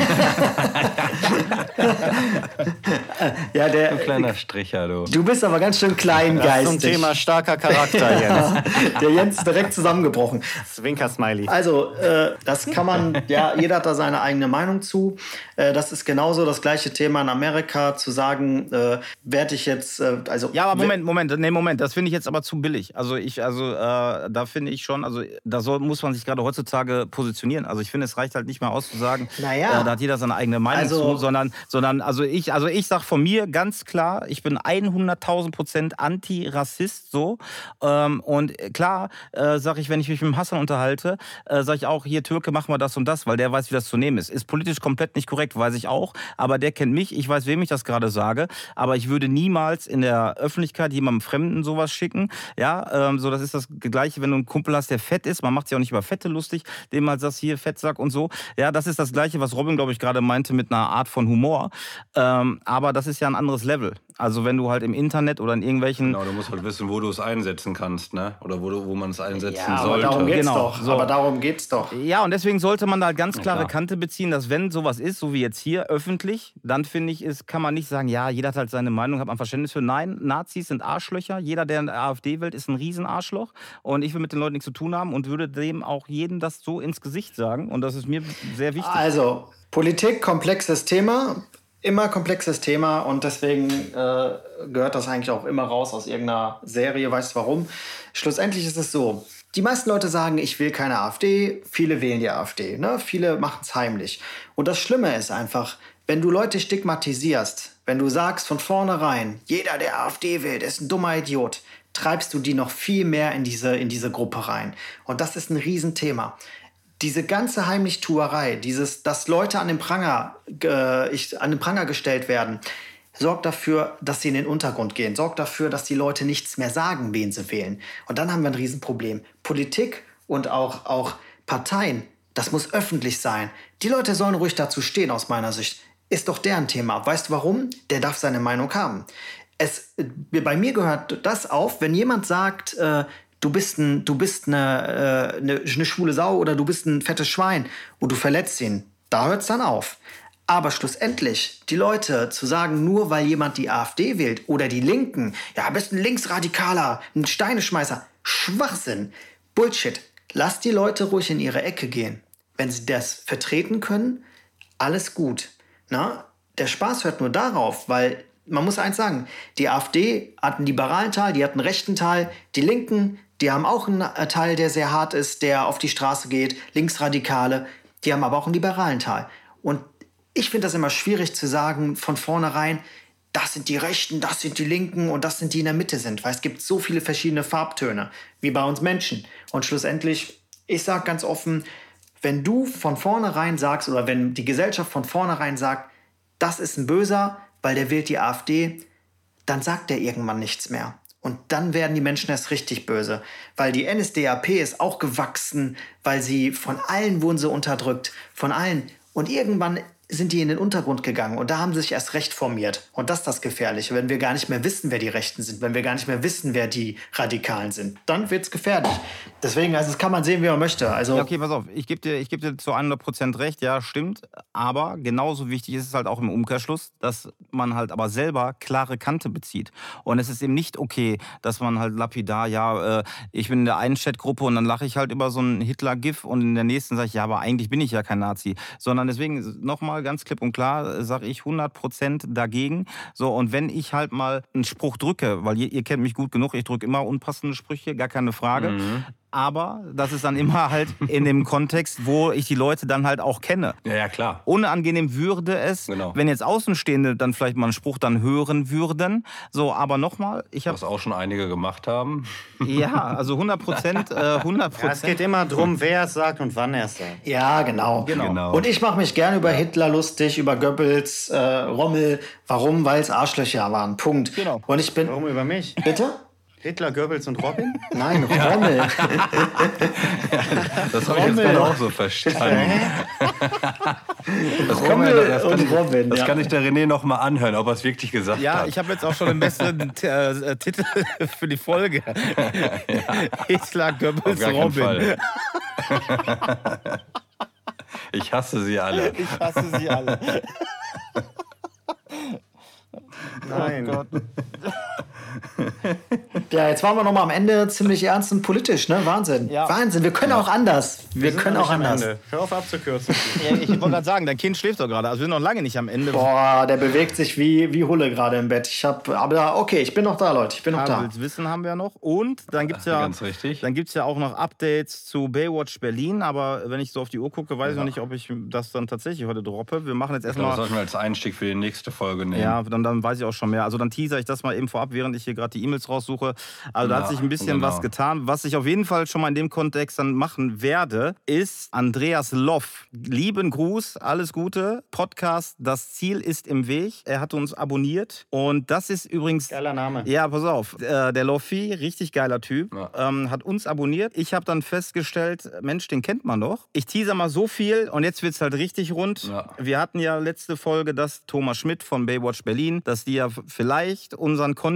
ja, der, Ein kleiner Stricher, du. Du bist aber ganz schön kleingeistig. Das zum Thema starker Charakter, Jens. der Jens ist direkt zusammengebrochen. Zwinker-Smiley. Also, äh, das kann man, ja, jeder hat da seine eigene Meinung zu. Äh, das ist genauso das gleiche Thema in Amerika, zu sagen, äh, werde ich jetzt, äh, also... Ja, aber Moment, Moment, nee, Moment, das finde ich jetzt aber zu billig. Also ich, also äh, da finde ich schon, also da soll, muss man sich gerade heutzutage positionieren. Also ich finde, es reicht halt nicht mehr aus zu sagen, naja. äh, da hat jeder seine eigene Meinung also, zu, sondern, sondern also ich, also ich sage von mir ganz klar, ich bin 100.000 Prozent Anti-Rassist so. Ähm, und klar äh, sage ich, wenn ich mich mit dem Hassan unterhalte, äh, sage ich auch, hier Türke, machen wir das und das, weil der weiß, wie das zu nehmen ist. Ist politisch komplett nicht korrekt, weiß ich auch, aber der kennt mich, ich weiß, wem ich das gerade sage, aber ich würde niemals in der Öffentlichkeit jemandem Fremden sowas schicken, ja, ähm, so das ist das Gleiche, wenn du einen Kumpel hast, der fett ist, man macht sich auch nicht über Fette lustig, dem mal sagst, hier Fettsack und so, ja, das ist das Gleiche, was Robin, glaube ich, gerade meinte mit einer Art von Humor, ähm, aber das ist ja ein anderes Level Also wenn du halt im Internet oder in irgendwelchen. Genau, du musst halt wissen, wo du es einsetzen kannst, ne? Oder wo, du, wo man es einsetzen Ja, aber sollte. darum geht's Genau, doch. so. Aber darum geht's doch. Ja, und deswegen sollte man da halt ganz klare klar. Kante beziehen, dass wenn sowas ist, so wie jetzt hier, öffentlich, dann finde ich, ist, kann man nicht sagen, ja, jeder hat halt seine Meinung, hat man Verständnis für. Nein, Nazis sind Arschlöcher. Jeder, der in der AfD wählt, ist ein Riesenarschloch. Und ich will mit den Leuten nichts zu tun haben und würde dem auch jedem das so ins Gesicht sagen. Und das ist mir sehr wichtig. Also, Politik, komplexes Thema. Immer komplexes Thema und deswegen äh, gehört das eigentlich auch immer raus aus irgendeiner Serie. Weißt du warum? Schlussendlich ist es so. Die meisten Leute sagen, ich will keine AfD. Viele wählen die AfD. Ne? Viele machen es heimlich. Und das Schlimme ist einfach, wenn du Leute stigmatisierst, wenn du sagst von vornherein, jeder, der AfD wählt, ist ein dummer Idiot, treibst du die noch viel mehr in diese, in diese Gruppe rein. Und das ist ein Riesenthema diese ganze Heimlichtuerei, dieses, dass Leute an den Pranger, äh, ich, an den Pranger gestellt werden, sorgt dafür, dass sie in den Untergrund gehen, sorgt dafür, dass die Leute nichts mehr sagen, wen sie wählen. Und dann haben wir ein Riesenproblem. Politik und auch, auch Parteien, das muss öffentlich sein. Die Leute sollen ruhig dazu stehen, aus meiner Sicht. Ist doch deren Thema. Weißt du warum? Der darf seine Meinung haben. Es, bei mir gehört das auf, wenn jemand sagt, äh, du bist, ein, du bist eine, äh, eine, eine schwule Sau oder du bist ein fettes Schwein und du verletzt ihn. Da hört es dann auf. Aber schlussendlich, die Leute zu sagen, nur weil jemand die AfD wählt oder die Linken, ja, bist ein Linksradikaler, ein Steineschmeißer, Schwachsinn, Bullshit. Lass die Leute ruhig in ihre Ecke gehen. Wenn sie das vertreten können, alles gut. Na? Der Spaß hört nur darauf, weil man muss eins sagen, die AfD hat einen liberalen Teil, die hat einen rechten Teil, die Linken, die haben auch einen äh, Teil, der sehr hart ist, der auf die Straße geht, Linksradikale, die haben aber auch einen liberalen Teil. Und ich finde das immer schwierig zu sagen von vornherein, das sind die Rechten, das sind die Linken und das sind die in der Mitte sind, weil es gibt so viele verschiedene Farbtöne, wie bei uns Menschen. Und schlussendlich, ich sage ganz offen, wenn du von vornherein sagst oder wenn die Gesellschaft von vornherein sagt, das ist ein Böser, weil der wählt die AfD, dann sagt der irgendwann nichts mehr. Und dann werden die Menschen erst richtig böse. Weil die NSDAP ist auch gewachsen, weil sie von allen wurden sie unterdrückt. Von allen. Und irgendwann sind die in den Untergrund gegangen und da haben sie sich erst recht formiert. Und das ist das Gefährliche, wenn wir gar nicht mehr wissen, wer die Rechten sind, wenn wir gar nicht mehr wissen, wer die Radikalen sind. Dann wird es gefährlich. Deswegen, also das kann man sehen, wie man möchte. Also, Ja, okay, pass auf. Ich gebe dir, geb dir zu 100% recht, ja, stimmt. Aber genauso wichtig ist es halt auch im Umkehrschluss, dass man halt aber selber klare Kante bezieht. Und es ist eben nicht okay, dass man halt lapidar, ja, äh, ich bin in der einen Chatgruppe und dann lache ich halt über so einen Hitler-GIF und in der nächsten sage ich, ja, aber eigentlich bin ich ja kein Nazi. Sondern deswegen nochmal ganz klipp und klar sage ich 100% dagegen. So, und wenn ich halt mal einen Spruch drücke, weil ihr, ihr kennt mich gut genug, ich drücke immer unpassende Sprüche, gar keine Frage. Aber das ist dann immer halt in dem Kontext, wo ich die Leute dann halt auch kenne. Ja, ja, klar. Unangenehm würde es, Genau. wenn jetzt Außenstehende dann vielleicht mal einen Spruch dann hören würden. So, aber nochmal, ich habe Was auch schon einige gemacht haben. ja, also 100 Prozent, äh, 100 Ja, es geht Prozent. immer darum, wer es sagt und wann er es sagt. ja, genau. Genau. Und ich mache mich gerne über Hitler lustig, über Goebbels, äh, Rommel. Warum? Weil es Arschlöcher waren. Punkt. Genau. Und ich bin. Warum über mich? Bitte? Hitler, Goebbels und Robin? Nein, Rommel. Das habe ich jetzt gerade auch so verstanden. Das, kann, Rommel mir- das, kann, und ich, Robin, das ja. kann ich der René noch mal anhören, ob er es wirklich gesagt Ja, hat. ich habe jetzt auch schon den besseren äh, Titel für die Folge. Hitler, Auf Goebbels, Robin. Fall. Ich hasse sie alle. Ich hasse sie alle. Nein. Ja, jetzt waren wir noch mal am Ende ziemlich ernst und politisch, ne? Wahnsinn. Ja. Wahnsinn. Wir können auch anders. Wir, sind können auch anders. Hör auf abzukürzen. Ja, ich wollte gerade sagen, dein Kind schläft doch gerade. Also wir sind noch lange nicht am Ende. Boah, der bewegt sich wie, wie Hulle gerade im Bett. Ich hab, aber okay, ich bin noch da, Leute. Ich bin noch da. Kabels Wissen haben wir noch. Und dann gibt es ja, Ganz richtig. dann gibt's ja auch noch Updates zu Baywatch Berlin. Aber wenn ich so auf die Uhr gucke, weiß ich noch nicht, ob ich das dann tatsächlich heute droppe. Wir machen jetzt Das erstmal. sollten wir als Einstieg für die nächste Folge nehmen. Ja, dann, dann weiß ich auch schon mehr. Also dann teaser ich das mal eben vorab, während ich hier gerade die E-Mails raussuche. Also da Ja, hat sich ein bisschen genau. was getan. Was ich auf jeden Fall schon mal in dem Kontext dann machen werde, ist Andreas Loff. Lieben Gruß, alles Gute. Podcast, das Ziel ist im Weg. Er hat uns abonniert. Und das ist übrigens Geiler Name. ja, pass auf. Äh, der Loffi, richtig geiler Typ, Ja. ähm, hat uns abonniert. Ich habe dann festgestellt, Mensch, den kennt man doch. Ich teaser mal so viel und jetzt wird's halt richtig rund. Ja. Wir hatten ja letzte Folge, dass Thomas Schmidt von Baywatch Berlin, dass die ja vielleicht unseren Content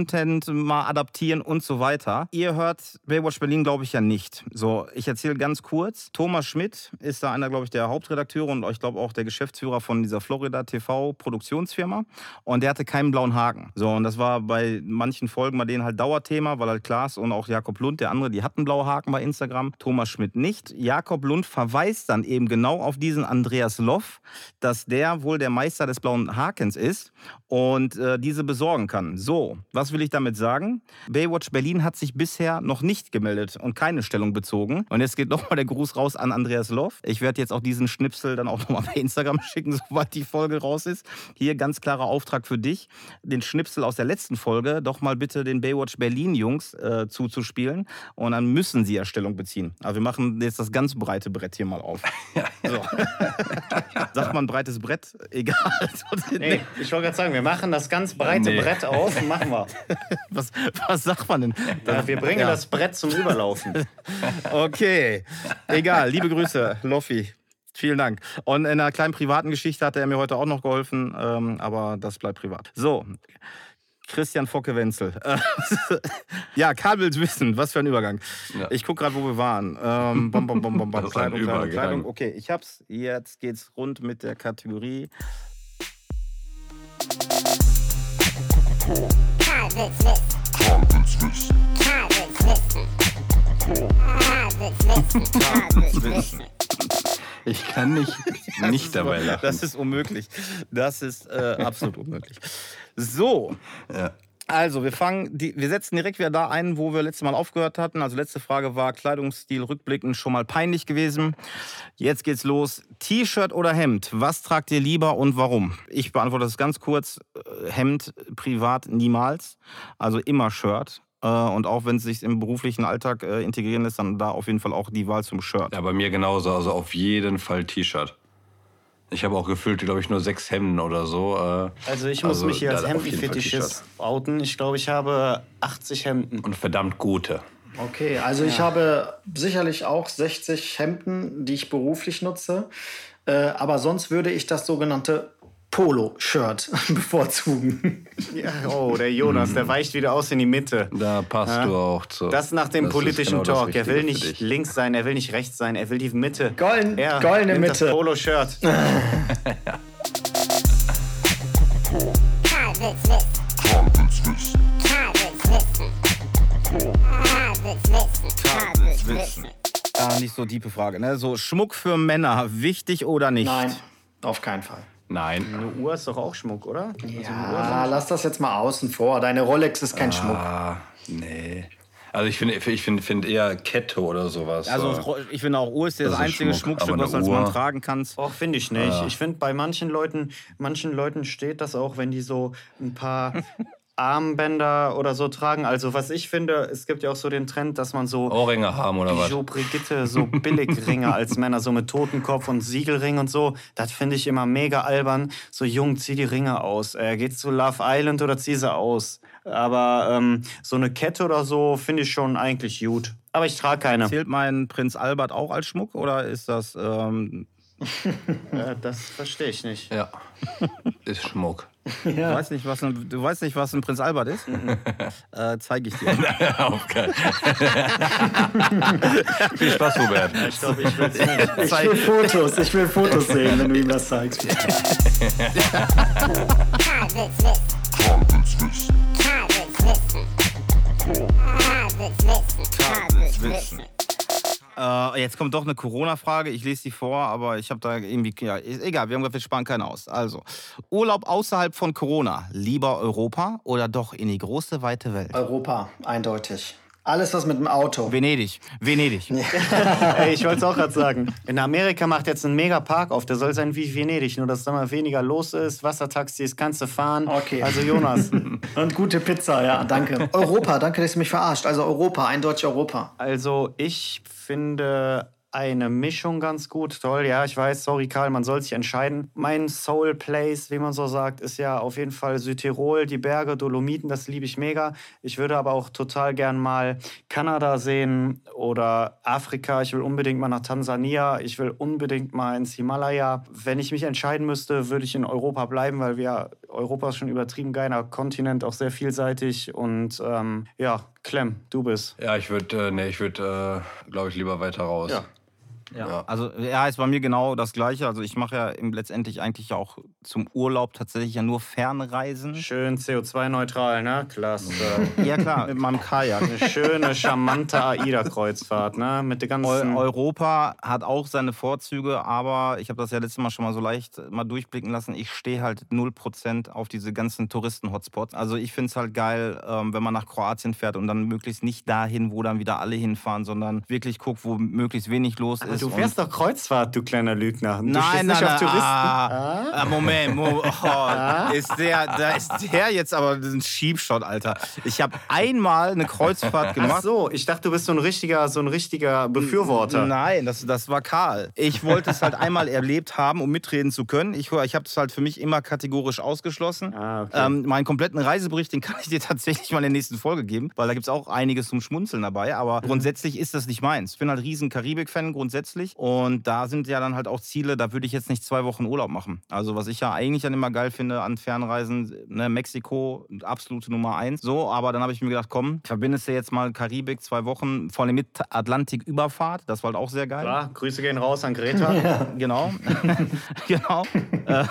mal adaptieren und so weiter. Ihr hört Baywatch Berlin, glaube ich, ja nicht. So, ich erzähle ganz kurz. Thomas Schmidt ist da einer, glaube ich, der Hauptredakteure und ich glaube auch der Geschäftsführer von dieser Florida TV Produktionsfirma. Und der hatte keinen blauen Haken. So, und das war bei manchen Folgen bei denen halt Dauerthema, weil halt Klaas und auch Jakob Lund, der andere, die hatten blaue Haken bei Instagram. Thomas Schmidt nicht. Jakob Lund verweist dann eben genau auf diesen Andreas Loff, dass der wohl der Meister des blauen Hakens ist und äh, diese besorgen kann. So, was will ich damit sagen? Baywatch Berlin hat sich bisher noch nicht gemeldet und keine Stellung bezogen. Und jetzt geht nochmal der Gruß raus an Andreas Loff. Ich werde jetzt auch diesen Schnipsel dann auch nochmal bei Instagram schicken, sobald die Folge raus ist. Hier ganz klarer Auftrag für dich, den Schnipsel aus der letzten Folge doch mal bitte den Baywatch Berlin Jungs äh, zuzuspielen. Und dann müssen sie ja Stellung beziehen. Aber wir machen jetzt das ganz breite Brett hier mal auf. So. Sagt man breites Brett? Egal. Nee, ich wollte gerade sagen, wir machen das ganz breite Nee. Brett auf und machen wir. Was, was sagt man denn? Ja, wir bringen Ja. das Brett zum Überlaufen. Okay, egal. Liebe Grüße, Loffi. Vielen Dank. Und in einer kleinen privaten Geschichte hat er mir heute auch noch geholfen, ähm, aber das bleibt privat. So, Christian Focke-Wenzel. Ja, Karl will's wissen. Was für ein Übergang. Ja. Ich gucke gerade, wo wir waren. Ähm, bom, bom, bom, bom, bom. Kleidung, Kleidung. Kleidung. Okay, ich hab's. Jetzt geht's rund mit der Kategorie. Ich kann nicht, nicht dabei lachen. Das ist unmöglich. Das ist äh, absolut unmöglich. So, Ja. Also, wir fangen, die, wir setzen direkt wieder da ein, wo wir letztes Mal aufgehört hatten. Also, letzte Frage war Kleidungsstil rückblickend schon mal peinlich gewesen. Jetzt geht's los. T-Shirt oder Hemd? Was tragt ihr lieber und warum? Ich beantworte das ganz kurz. Äh, Hemd privat niemals. Also immer Shirt. Äh, Und auch wenn es sich im beruflichen Alltag äh, integrieren lässt, dann da auf jeden Fall auch die Wahl zum Shirt. Ja, bei mir genauso. Also auf jeden Fall T-Shirt. Ich habe auch gefühlt, glaube ich, nur sechs Hemden oder so. äh, Also ich muss Also, mich hier als Hemdenfetischist outen. Ich glaube, ich habe 80 Hemden. Und verdammt gute. Okay, also ich habe sicherlich auch 60 Hemden, die ich beruflich nutze. Äh, aber sonst würde ich das sogenannte Polo-Shirt bevorzugen. Ja, oh, der Jonas, der weicht wieder aus in die Mitte. Da passt du auch zu. Das nach dem Das ist politischen genau Talk. Er will nicht links sein, er will nicht rechts sein, er will die Mitte. Golden- er goldene nimmt Mitte. Das Polo-Shirt. Ah, nicht so tiefe Frage. Ne? So, Schmuck für Männer, wichtig oder nicht? Nein, auf keinen Fall. Nein. Eine Uhr ist doch auch Schmuck, oder? Ja, lass das jetzt mal außen vor. Deine Rolex ist kein Schmuck. Ah, nee. Also ich finde ich find, find eher Kette oder sowas. Also äh, ich finde auch Uhr ist das, Das ist einzige Schmuck, Schmuckstück, was als Uhr- tragen kannst. Och, finde ich nicht. Ich finde, bei manchen Leuten, manchen Leuten steht das auch, wenn die so ein paar Armbänder oder so tragen. Also was ich finde, es gibt ja auch so den Trend, dass man so Ohrringe haben oder was? Brigitte, so Billigringe als Männer, so mit Totenkopf und Siegelring und so. Das finde ich immer mega albern. So, Jung, zieh die Ringe aus. Äh, geht's zu Love Island oder zieh sie aus? Aber ähm, so eine Kette oder so finde ich schon eigentlich gut. Aber ich trage keine. Zählt mein Prinz Albert auch als Schmuck oder ist das. Ähm, Äh, das verstehe ich nicht. Ja. Ist Schmuck. du, weißt nicht, was ein, du weißt nicht, was ein Prinz Albert ist? äh, Zeige ich dir. Auf keinen- Viel Spaß, Hubert. Ich ich. Ich will Fotos, ich will Fotos sehen, wenn du ihm das zeigst. Äh, jetzt kommt doch eine Corona-Frage. Ich lese die vor, aber ich habe da irgendwie. Ja, egal, wir haben gesagt, wir sparen keinen aus. Also, Urlaub außerhalb von Corona. Lieber Europa oder doch in die große, weite Welt? Europa, eindeutig. Alles, was mit dem Auto. Venedig. Venedig. Ey, ich wollte es auch gerade sagen. In Amerika macht jetzt ein mega Park auf. Der soll sein wie Venedig, nur dass da mal weniger los ist. Wassertaxis kannst du fahren. Okay. Also Jonas. Und gute Pizza, ja, danke. Europa, danke, dass du mich verarscht. Also Europa, eindeutig Europa. Also ich finde eine Mischung ganz gut. Toll, ja, ich weiß, sorry Karl, man soll sich entscheiden. Mein Soul Place, wie man so sagt, ist ja auf jeden Fall Südtirol, die Berge, Dolomiten, das liebe ich mega. Ich würde aber auch total gern mal Kanada sehen oder Afrika. Ich will unbedingt mal nach Tansania. Ich will unbedingt mal ins Himalaya. Wenn ich mich entscheiden müsste, würde ich in Europa bleiben, weil wir Europa ist schon übertrieben geiler Kontinent, auch sehr vielseitig und ähm, ja, Clem, du bist. Ja, ich würde, äh, nee, ich würde, äh, glaube ich, lieber weiter raus. Ja. Ja. Also ja, ist bei mir genau das Gleiche. Also ich mache ja im- letztendlich eigentlich auch zum Urlaub tatsächlich ja nur Fernreisen. Schön CO2-neutral, ne? Klasse. Ja klar, mit meinem Kajak. Eine schöne, charmante AIDA-Kreuzfahrt, ne? Mit der ganzen. Eu Europa hat auch seine Vorzüge, aber ich habe das ja letztes Mal schon mal so leicht mal durchblicken lassen. Ich stehe halt 0% auf diese ganzen Touristen-Hotspots. Also ich finde es halt geil, ähm, wenn man nach Kroatien fährt und dann möglichst nicht dahin, wo dann wieder alle hinfahren, sondern wirklich guckt, wo möglichst wenig los Aber ist. du fährst doch Kreuzfahrt, du kleiner Lügner. Du Nein, nein, nicht nein, auf Touristen. Ah, ah, Moment, Mo, oh, ist der, da ist der jetzt aber ein Schiebshot, Alter. Ich habe einmal eine Kreuzfahrt Ach gemacht. so, ich dachte, du bist so ein richtiger, so ein richtiger Befürworter. Nein, das, das war Karl. Ich wollte es halt einmal erlebt haben, um mitreden zu können. Ich, ich habe es halt für mich immer kategorisch ausgeschlossen. Ah, okay. ähm, meinen kompletten Reisebericht, den kann ich dir tatsächlich mal in der nächsten Folge geben, weil da gibt es auch einiges zum Schmunzeln dabei. Aber Mhm. grundsätzlich ist das nicht meins. Ich bin halt riesen Karibik-Fan grundsätzlich. Und da sind ja dann halt auch Ziele, da würde ich jetzt nicht zwei Wochen Urlaub machen. Also was ich ja eigentlich dann immer geil finde an Fernreisen, ne, Mexiko, absolute Nummer eins. So, aber dann habe ich mir gedacht, komm, verbindest du jetzt mal Karibik, zwei Wochen, vor allem mit Atlantik-Überfahrt. Das war halt auch sehr geil. Klar, Grüße gehen raus an Greta. Genau. genau. Äh,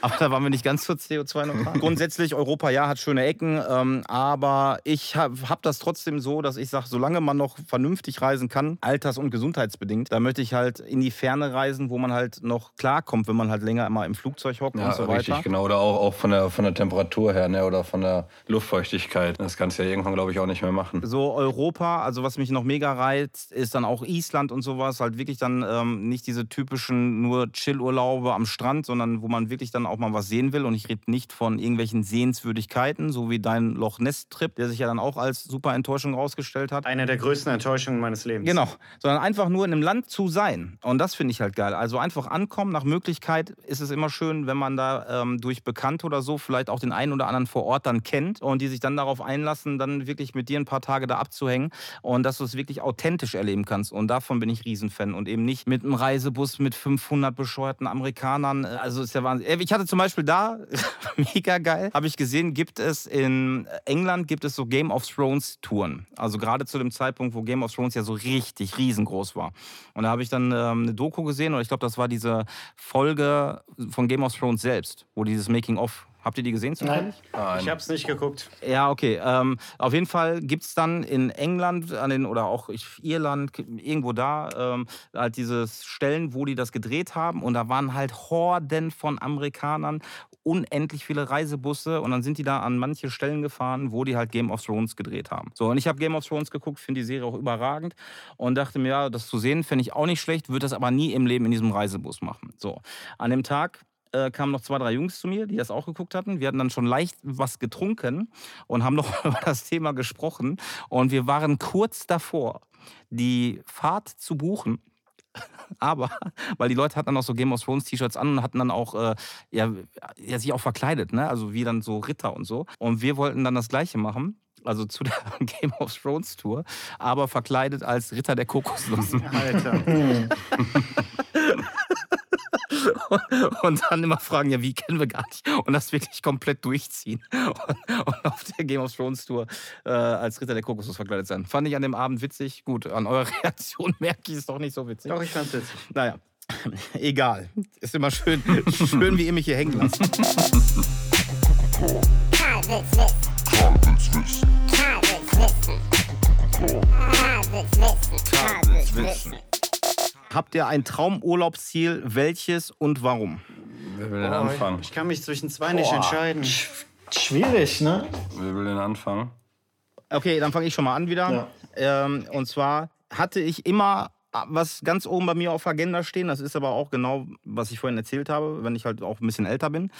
aber da waren wir nicht ganz so CO2-neutral. Grundsätzlich, Europa, ja, hat schöne Ecken. Ähm, aber ich habe hab das trotzdem so, dass ich sage, solange man noch vernünftig reisen kann, alters- und gesundheitsbedingt, da möchte ich halt in die Ferne reisen, wo man halt noch klarkommt, wenn man halt länger immer im Flugzeug hockt Ja, und so richtig, weiter. genau. Oder auch, auch von, der, von der Temperatur her ne? oder von der Luftfeuchtigkeit. Das kannst du ja irgendwann, glaube ich, auch nicht mehr machen. So Europa, also was mich noch mega reizt, ist dann auch Island und sowas. Halt wirklich dann ähm, nicht diese typischen nur Chillurlaube am Strand, sondern wo man wirklich dann auch mal was sehen will. Und ich rede nicht von irgendwelchen Sehenswürdigkeiten, so wie dein Loch Ness-Trip, der sich ja dann auch als super Enttäuschung rausgestellt hat. Eine der größten Enttäuschungen meines Lebens. Genau, sondern einfach nur in einem Land zu sein. Und das finde ich halt geil. Also einfach ankommen. Nach Möglichkeit ist es immer schön, wenn man da ähm, durch Bekannte oder so vielleicht auch den einen oder anderen vor Ort dann kennt und die sich dann darauf einlassen, dann wirklich mit dir ein paar Tage da abzuhängen und dass du es wirklich authentisch erleben kannst. Und davon bin ich Riesenfan und eben nicht mit einem Reisebus mit 500 bescheuerten Amerikanern. Also ist ja Wahnsinn. Äh, Ich hatte zum Beispiel da, mega geil, habe ich gesehen, gibt es in England gibt es so Game of Thrones Touren. Also gerade zu dem Zeitpunkt, wo Game of Thrones ja so richtig riesengroß war. Und da habe ich dann ähm, eine Doku gesehen und ich glaube, das war diese Folge von Game of Thrones selbst, wo dieses Making-of. Habt ihr die gesehen zufällig? Nein. Ich hab's nicht geguckt. Ja, okay. Ähm, auf jeden Fall gibt es dann in England an den, oder auch Irland, irgendwo da, ähm, halt diese Stellen, wo die das gedreht haben. Und da waren halt Horden von Amerikanern, unendlich viele Reisebusse. Und dann sind die da an manche Stellen gefahren, wo die halt Game of Thrones gedreht haben. So, und ich habe Game of Thrones geguckt, finde die Serie auch überragend. Und dachte mir, ja, das zu sehen, fände ich auch nicht schlecht, würde das aber nie im Leben in diesem Reisebus machen. So, an dem Tag äh, kamen noch zwei, drei Jungs zu mir, die das auch geguckt hatten. Wir hatten dann schon leicht was getrunken und haben noch über das Thema gesprochen. Und wir waren kurz davor, die Fahrt zu buchen. Aber, weil die Leute hatten dann auch so Game of Thrones T-Shirts an und hatten dann auch, äh, ja, ja, sich auch verkleidet, ne? Also wie dann so Ritter und so. Und wir wollten dann das Gleiche machen. Also zu der Game of Thrones Tour, aber verkleidet als Ritter der Kokosnuss. Alter. und dann immer fragen, ja, wie kennen wir gar nicht? Und das wirklich komplett durchziehen. Und, und auf der Game of Thrones Tour äh, als Ritter der Kokosnuss verkleidet sein. Fand ich an dem Abend witzig. Gut, an eurer Reaktion merke ich es doch nicht so witzig. Doch, ich fand's witzig. Naja, egal. Ist immer schön, schön wie ihr mich hier hängen lasst. Habt ihr ein Traumurlaubsziel? Welches und warum? Wer will denn anfangen? Ich kann mich zwischen zwei nicht entscheiden. Sch- Schwierig, ne? Wer will denn anfangen? Okay, dann fange ich schon mal an wieder. Ja. Ähm, und zwar hatte ich immer was ganz oben bei mir auf der Agenda stehen. Das ist aber auch genau, was ich vorhin erzählt habe, wenn ich halt auch ein bisschen älter bin.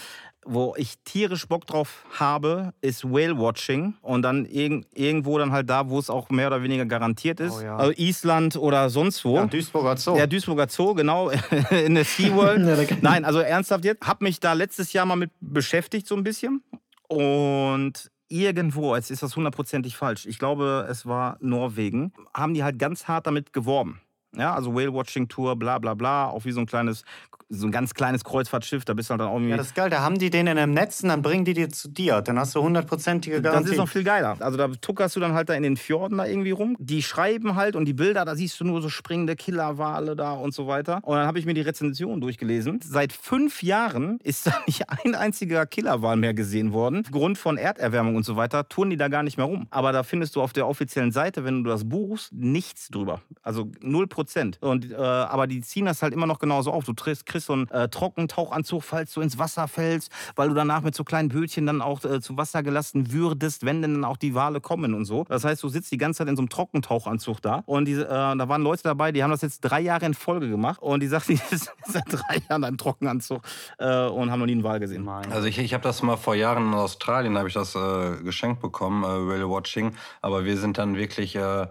Wo ich tierisch Bock drauf habe, ist Whale-Watching. Und dann irg irgendwo dann halt da, wo es auch mehr oder weniger garantiert ist. Oh ja. Also Island oder sonst wo. Ja, Duisburger Zoo. Ja, Duisburger Zoo, genau, in der SeaWorld. Nein, also ernsthaft jetzt, habe mich da letztes Jahr mal mit beschäftigt so ein bisschen und irgendwo, jetzt ist das hundertprozentig falsch, ich glaube, es war Norwegen, haben die halt ganz hart damit geworben. Ja, also Whale-Watching-Tour, bla bla bla, auch wie so ein kleines, so ein ganz kleines Kreuzfahrtschiff, da bist du halt dann auch irgendwie... Ja, das ist geil. Da haben die den in einem Netz und dann bringen die dir zu dir. Dann hast du hundertprozentige Das Garantie. ist noch viel geiler. Also da tuckerst du dann halt da in den Fjorden da irgendwie rum. Die schreiben halt und die Bilder, da siehst du nur so springende Killerwale da und so weiter. Und dann habe ich mir die Rezension durchgelesen. Seit fünf Jahren ist da nicht ein einziger Killerwal mehr gesehen worden. Aufgrund von Erderwärmung und so weiter touren die da gar nicht mehr rum. Aber da findest du auf der offiziellen Seite, wenn du das buchst, nichts drüber. Also null Prozent. Und äh, aber die ziehen das halt immer noch genauso auf. Du kriegst, kriegst so einen äh, Trockentauchanzug, falls du ins Wasser fällst, weil du danach mit so kleinen Bötchen dann auch äh, zu Wasser gelassen würdest, wenn denn dann auch die Wale kommen und so. Das heißt, du sitzt die ganze Zeit in so einem Trockentauchanzug da. Und diese, äh, da waren Leute dabei, die haben das jetzt drei Jahre in Folge gemacht. Und die sagten, die sind seit drei Jahren im Trockenanzug äh, und haben noch nie einen Wal gesehen. Also ich, ich habe das mal vor Jahren in Australien, habe ich das äh, geschenkt bekommen, äh, Whale Watching. Aber wir sind dann wirklich, äh,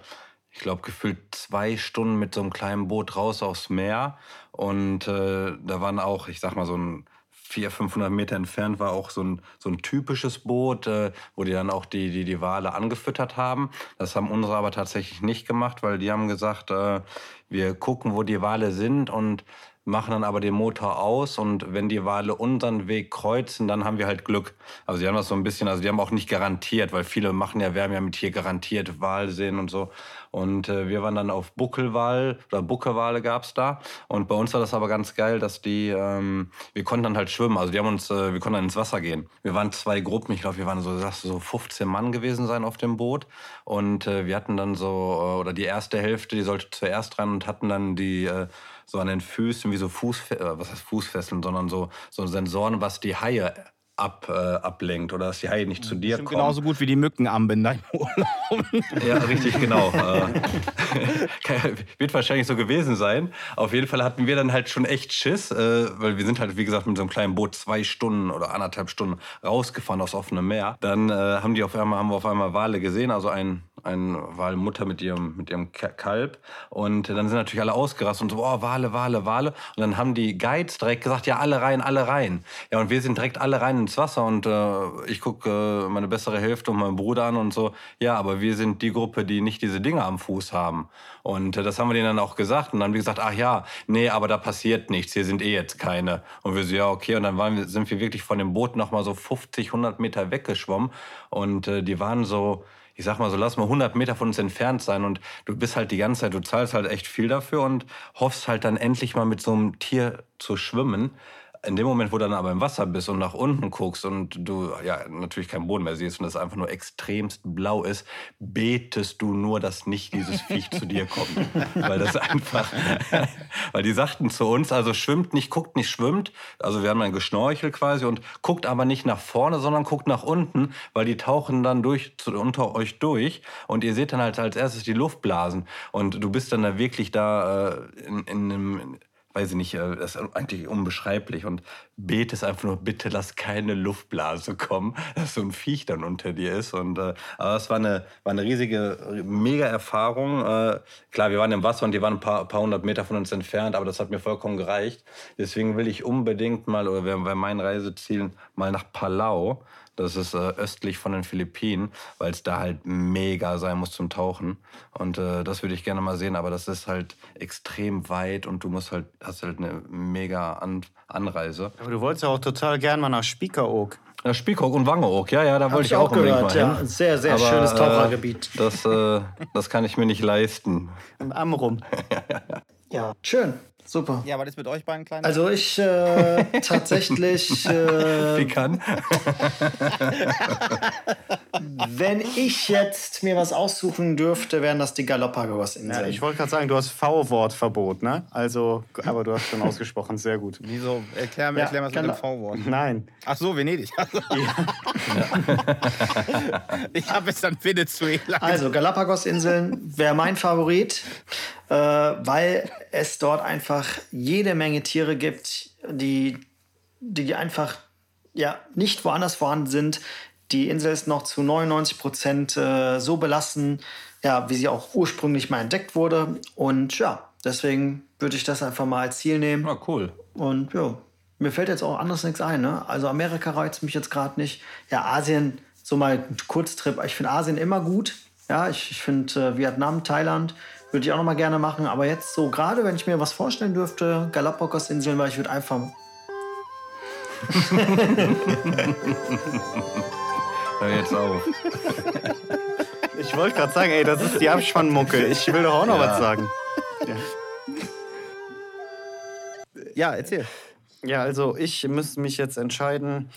ich glaube, gefühlt zwei Stunden mit so einem kleinen Boot raus aufs Meer. Und äh, da waren auch, ich sag mal, so ein 400, 500 Meter entfernt war auch so ein, so ein typisches Boot, äh, wo die dann auch die, die, die Wale angefüttert haben. Das haben unsere aber tatsächlich nicht gemacht, weil die haben gesagt, äh, wir gucken, wo die Wale sind und machen dann aber den Motor aus und wenn die Wale unseren Weg kreuzen, dann haben wir halt Glück. Also die haben das so ein bisschen, also die haben auch nicht garantiert, weil viele machen ja, wir haben ja mit hier garantiert Walsehen und so. Und äh, wir waren dann auf Buckelwal oder Buckewale gab's da. Und bei uns war das aber ganz geil, dass die, ähm, wir konnten dann halt schwimmen. Also die haben uns, äh, wir konnten dann ins Wasser gehen. Wir waren zwei Gruppen, ich glaube, wir waren so, sagst du, so 15 Mann gewesen sein auf dem Boot. Und äh, wir hatten dann so, äh, oder die erste Hälfte, die sollte zuerst rein und hatten dann die, äh, so an den Füßen wie so Fuß, äh, was heißt Fußfesseln, sondern so, so Sensoren, was die Haie ab, äh, ablenkt oder dass die Haie nicht zu dir Bestimmt kommen. genauso gut wie die Mückenarmbänder im Urlaub. Ja, richtig, genau. Äh, Wird wahrscheinlich so gewesen sein. Auf jeden Fall hatten wir dann halt schon echt Schiss, äh, weil wir sind halt, wie gesagt, mit so einem kleinen Boot zwei Stunden oder anderthalb Stunden rausgefahren aufs offene Meer. Dann äh, haben die auf einmal, haben wir auf einmal Wale gesehen, also ein, ein Walmutter mit ihrem, mit ihrem Ka- Kalb. Und dann sind natürlich alle ausgerastet und so, oh, Wale, Wale, Wale. Und dann haben die Guides direkt gesagt, ja, alle rein, alle rein. Ja, und wir sind direkt alle rein ins Wasser und äh, ich gucke äh, meine bessere Hälfte und meinen Bruder an und so, ja, aber wir sind die Gruppe, die nicht diese Dinge am Fuß haben. Und äh, das haben wir denen dann auch gesagt. Und dann haben die gesagt, ach ja, nee, aber da passiert nichts, hier sind eh jetzt keine. Und wir so, ja, okay. Und dann wir, sind wir wirklich von dem Boot noch mal so 50, 100 Meter weggeschwommen. Und äh, die waren so, ich sag mal so, lass mal 100 Meter von uns entfernt sein und du bist halt die ganze Zeit, du zahlst halt echt viel dafür und hoffst halt dann endlich mal mit so einem Tier zu schwimmen. In dem Moment, wo du dann aber im Wasser bist und nach unten guckst und du ja natürlich keinen Boden mehr siehst und das einfach nur extremst blau ist, betest du nur, dass nicht dieses Viech zu dir kommt. Weil das einfach, weil die sagten zu uns, also schwimmt nicht, guckt nicht, schwimmt. Also wir haben dann geschnorchelt quasi und guckt aber nicht nach vorne, sondern guckt nach unten, weil die tauchen dann durch, unter euch durch und ihr seht dann halt als erstes die Luftblasen und du bist dann da wirklich da äh, in, in einem weiß ich nicht, äh, das ist eigentlich unbeschreiblich. Und betest einfach nur, bitte lass keine Luftblase kommen, dass so ein Viech dann unter dir ist. Und, äh, aber das war eine, war eine riesige, mega Erfahrung. Äh, klar, wir waren im Wasser und die waren ein paar, paar hundert Meter von uns entfernt, aber das hat mir vollkommen gereicht. Deswegen will ich unbedingt mal, oder wäre wär mein Reiseziel, mal nach Palau. Das ist äh, östlich von den Philippinen, weil es da halt mega sein muss zum Tauchen. Und äh, das würde ich gerne mal sehen, aber das ist halt extrem weit und du musst halt, hast halt eine mega An Anreise. Aber du wolltest ja auch total gern mal nach Spiekeroog. Ja, Spiekeroog und Wangeoog, ja, ja, da wollte ich, ich auch gehört, mal ja. hin. Sehr, sehr Aber, schönes äh, Tauchergebiet. Das, äh, das kann ich mir nicht leisten. Im Amrum. Ja, schön. Super. Ja, was ist mit euch beiden kleinen? Also ich äh, tatsächlich, äh, Wie kann? wenn ich jetzt mir was aussuchen dürfte, wären das die Galapagos-Inseln. Ja, ich wollte gerade sagen, du hast V-Wortverbot, ne? Also, aber du hast schon ausgesprochen, sehr gut. Wieso? Erklär mir, Ja, erklär mir das mit dem V-Wort. Nein. Ach so, Venedig. Also, ich habe es an Venezuela. Also Galapagos-Inseln wäre mein Favorit, äh, weil es dort einfach jede Menge Tiere gibt, die, die einfach ja, nicht woanders vorhanden sind. Die Insel ist noch zu 99 Prozent äh, so belassen, ja, wie sie auch ursprünglich mal entdeckt wurde. Und ja, deswegen würde ich das einfach mal als Ziel nehmen. Ah, cool. Und ja, mir fällt jetzt auch anders nichts ein. Ne? Also Amerika reizt mich jetzt gerade nicht. Ja, Asien, so mal ein Kurztrip. Ich finde Asien immer gut. Ja, ich, ich finde äh, Vietnam, Thailand würde ich auch noch mal gerne machen. Aber jetzt so gerade, wenn ich mir was vorstellen dürfte, Galapagos-Inseln, weil ich würde einfach Hör jetzt auf. Ich wollte gerade sagen, ey, das ist die Abspannmucke. Ich will doch auch noch Ja. was sagen. Ja, erzähl. Ja, also ich müsste mich jetzt entscheiden,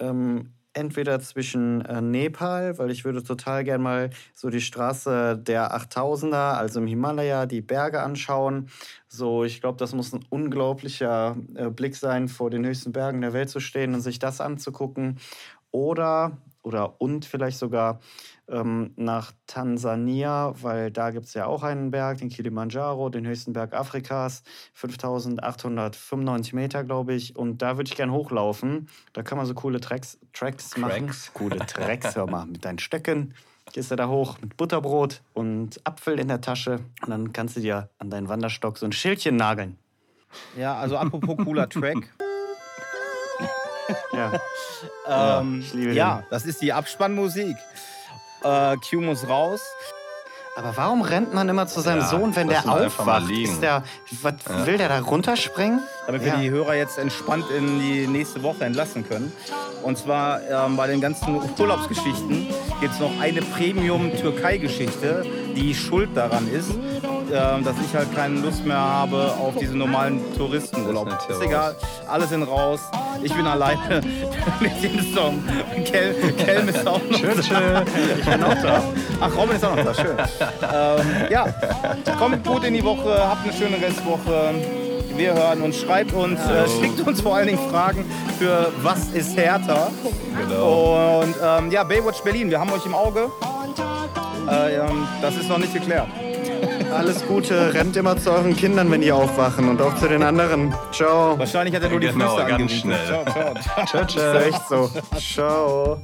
ähm, entweder zwischen äh, Nepal, weil ich würde total gern mal so die Straße der 8000er, also im Himalaya, die Berge anschauen. So, ich glaube, das muss ein unglaublicher äh, Blick sein, vor den höchsten Bergen der Welt zu stehen und sich das anzugucken. Oder, oder und vielleicht sogar ähm, nach Tansania, weil da gibt es ja auch einen Berg, den Kilimanjaro, den höchsten Berg Afrikas, 5895 Meter, glaube ich. Und da würde ich gern hochlaufen. Da kann man so coole Tracks, Tracks machen. Tracks? Coole Tracks, hör mal, mit deinen Stöcken. Gehst du da hoch mit Butterbrot und Apfel in der Tasche. Und dann kannst du dir an deinen Wanderstock so ein Schildchen nageln. Ja, also apropos cooler Track. Ja. Ähm, ich liebe ja, den. das ist die Abspannmusik. Äh, Q muss raus. Aber warum rennt man immer zu seinem Ja, Sohn, wenn der aufwacht? Ist der, was, Will der da runterspringen? damit wir Ja. die Hörer jetzt entspannt in die nächste Woche entlassen können. Und zwar ähm, bei den ganzen Urlaubsgeschichten gibt es noch eine Premium-Türkei-Geschichte, die schuld daran ist, dass ich halt keine Lust mehr habe auf diese normalen Touristenurlaub. Ist Ist egal, alle sind raus, ich bin alleine mit dem Song. Kel Kelm ist auch noch da. Ich bin auch da. Ach, Robin ist auch noch da, schön. ähm, ja, kommt gut in die Woche, habt eine schöne Restwoche. Wir hören uns, schreibt uns, äh, schickt uns vor allen Dingen Fragen für was ist härter. Genau. Und ähm, ja, Baywatch Berlin, wir haben euch im Auge. Äh, ähm, das ist noch nicht geklärt. Alles Gute, rennt immer zu euren Kindern, wenn die aufwachen und auch zu den anderen. Ciao. Wahrscheinlich hat er nur die Genau, Füße ganz angerufen. schnell. Ciao, ciao. Ciao, ciao. Echt so. Ciao.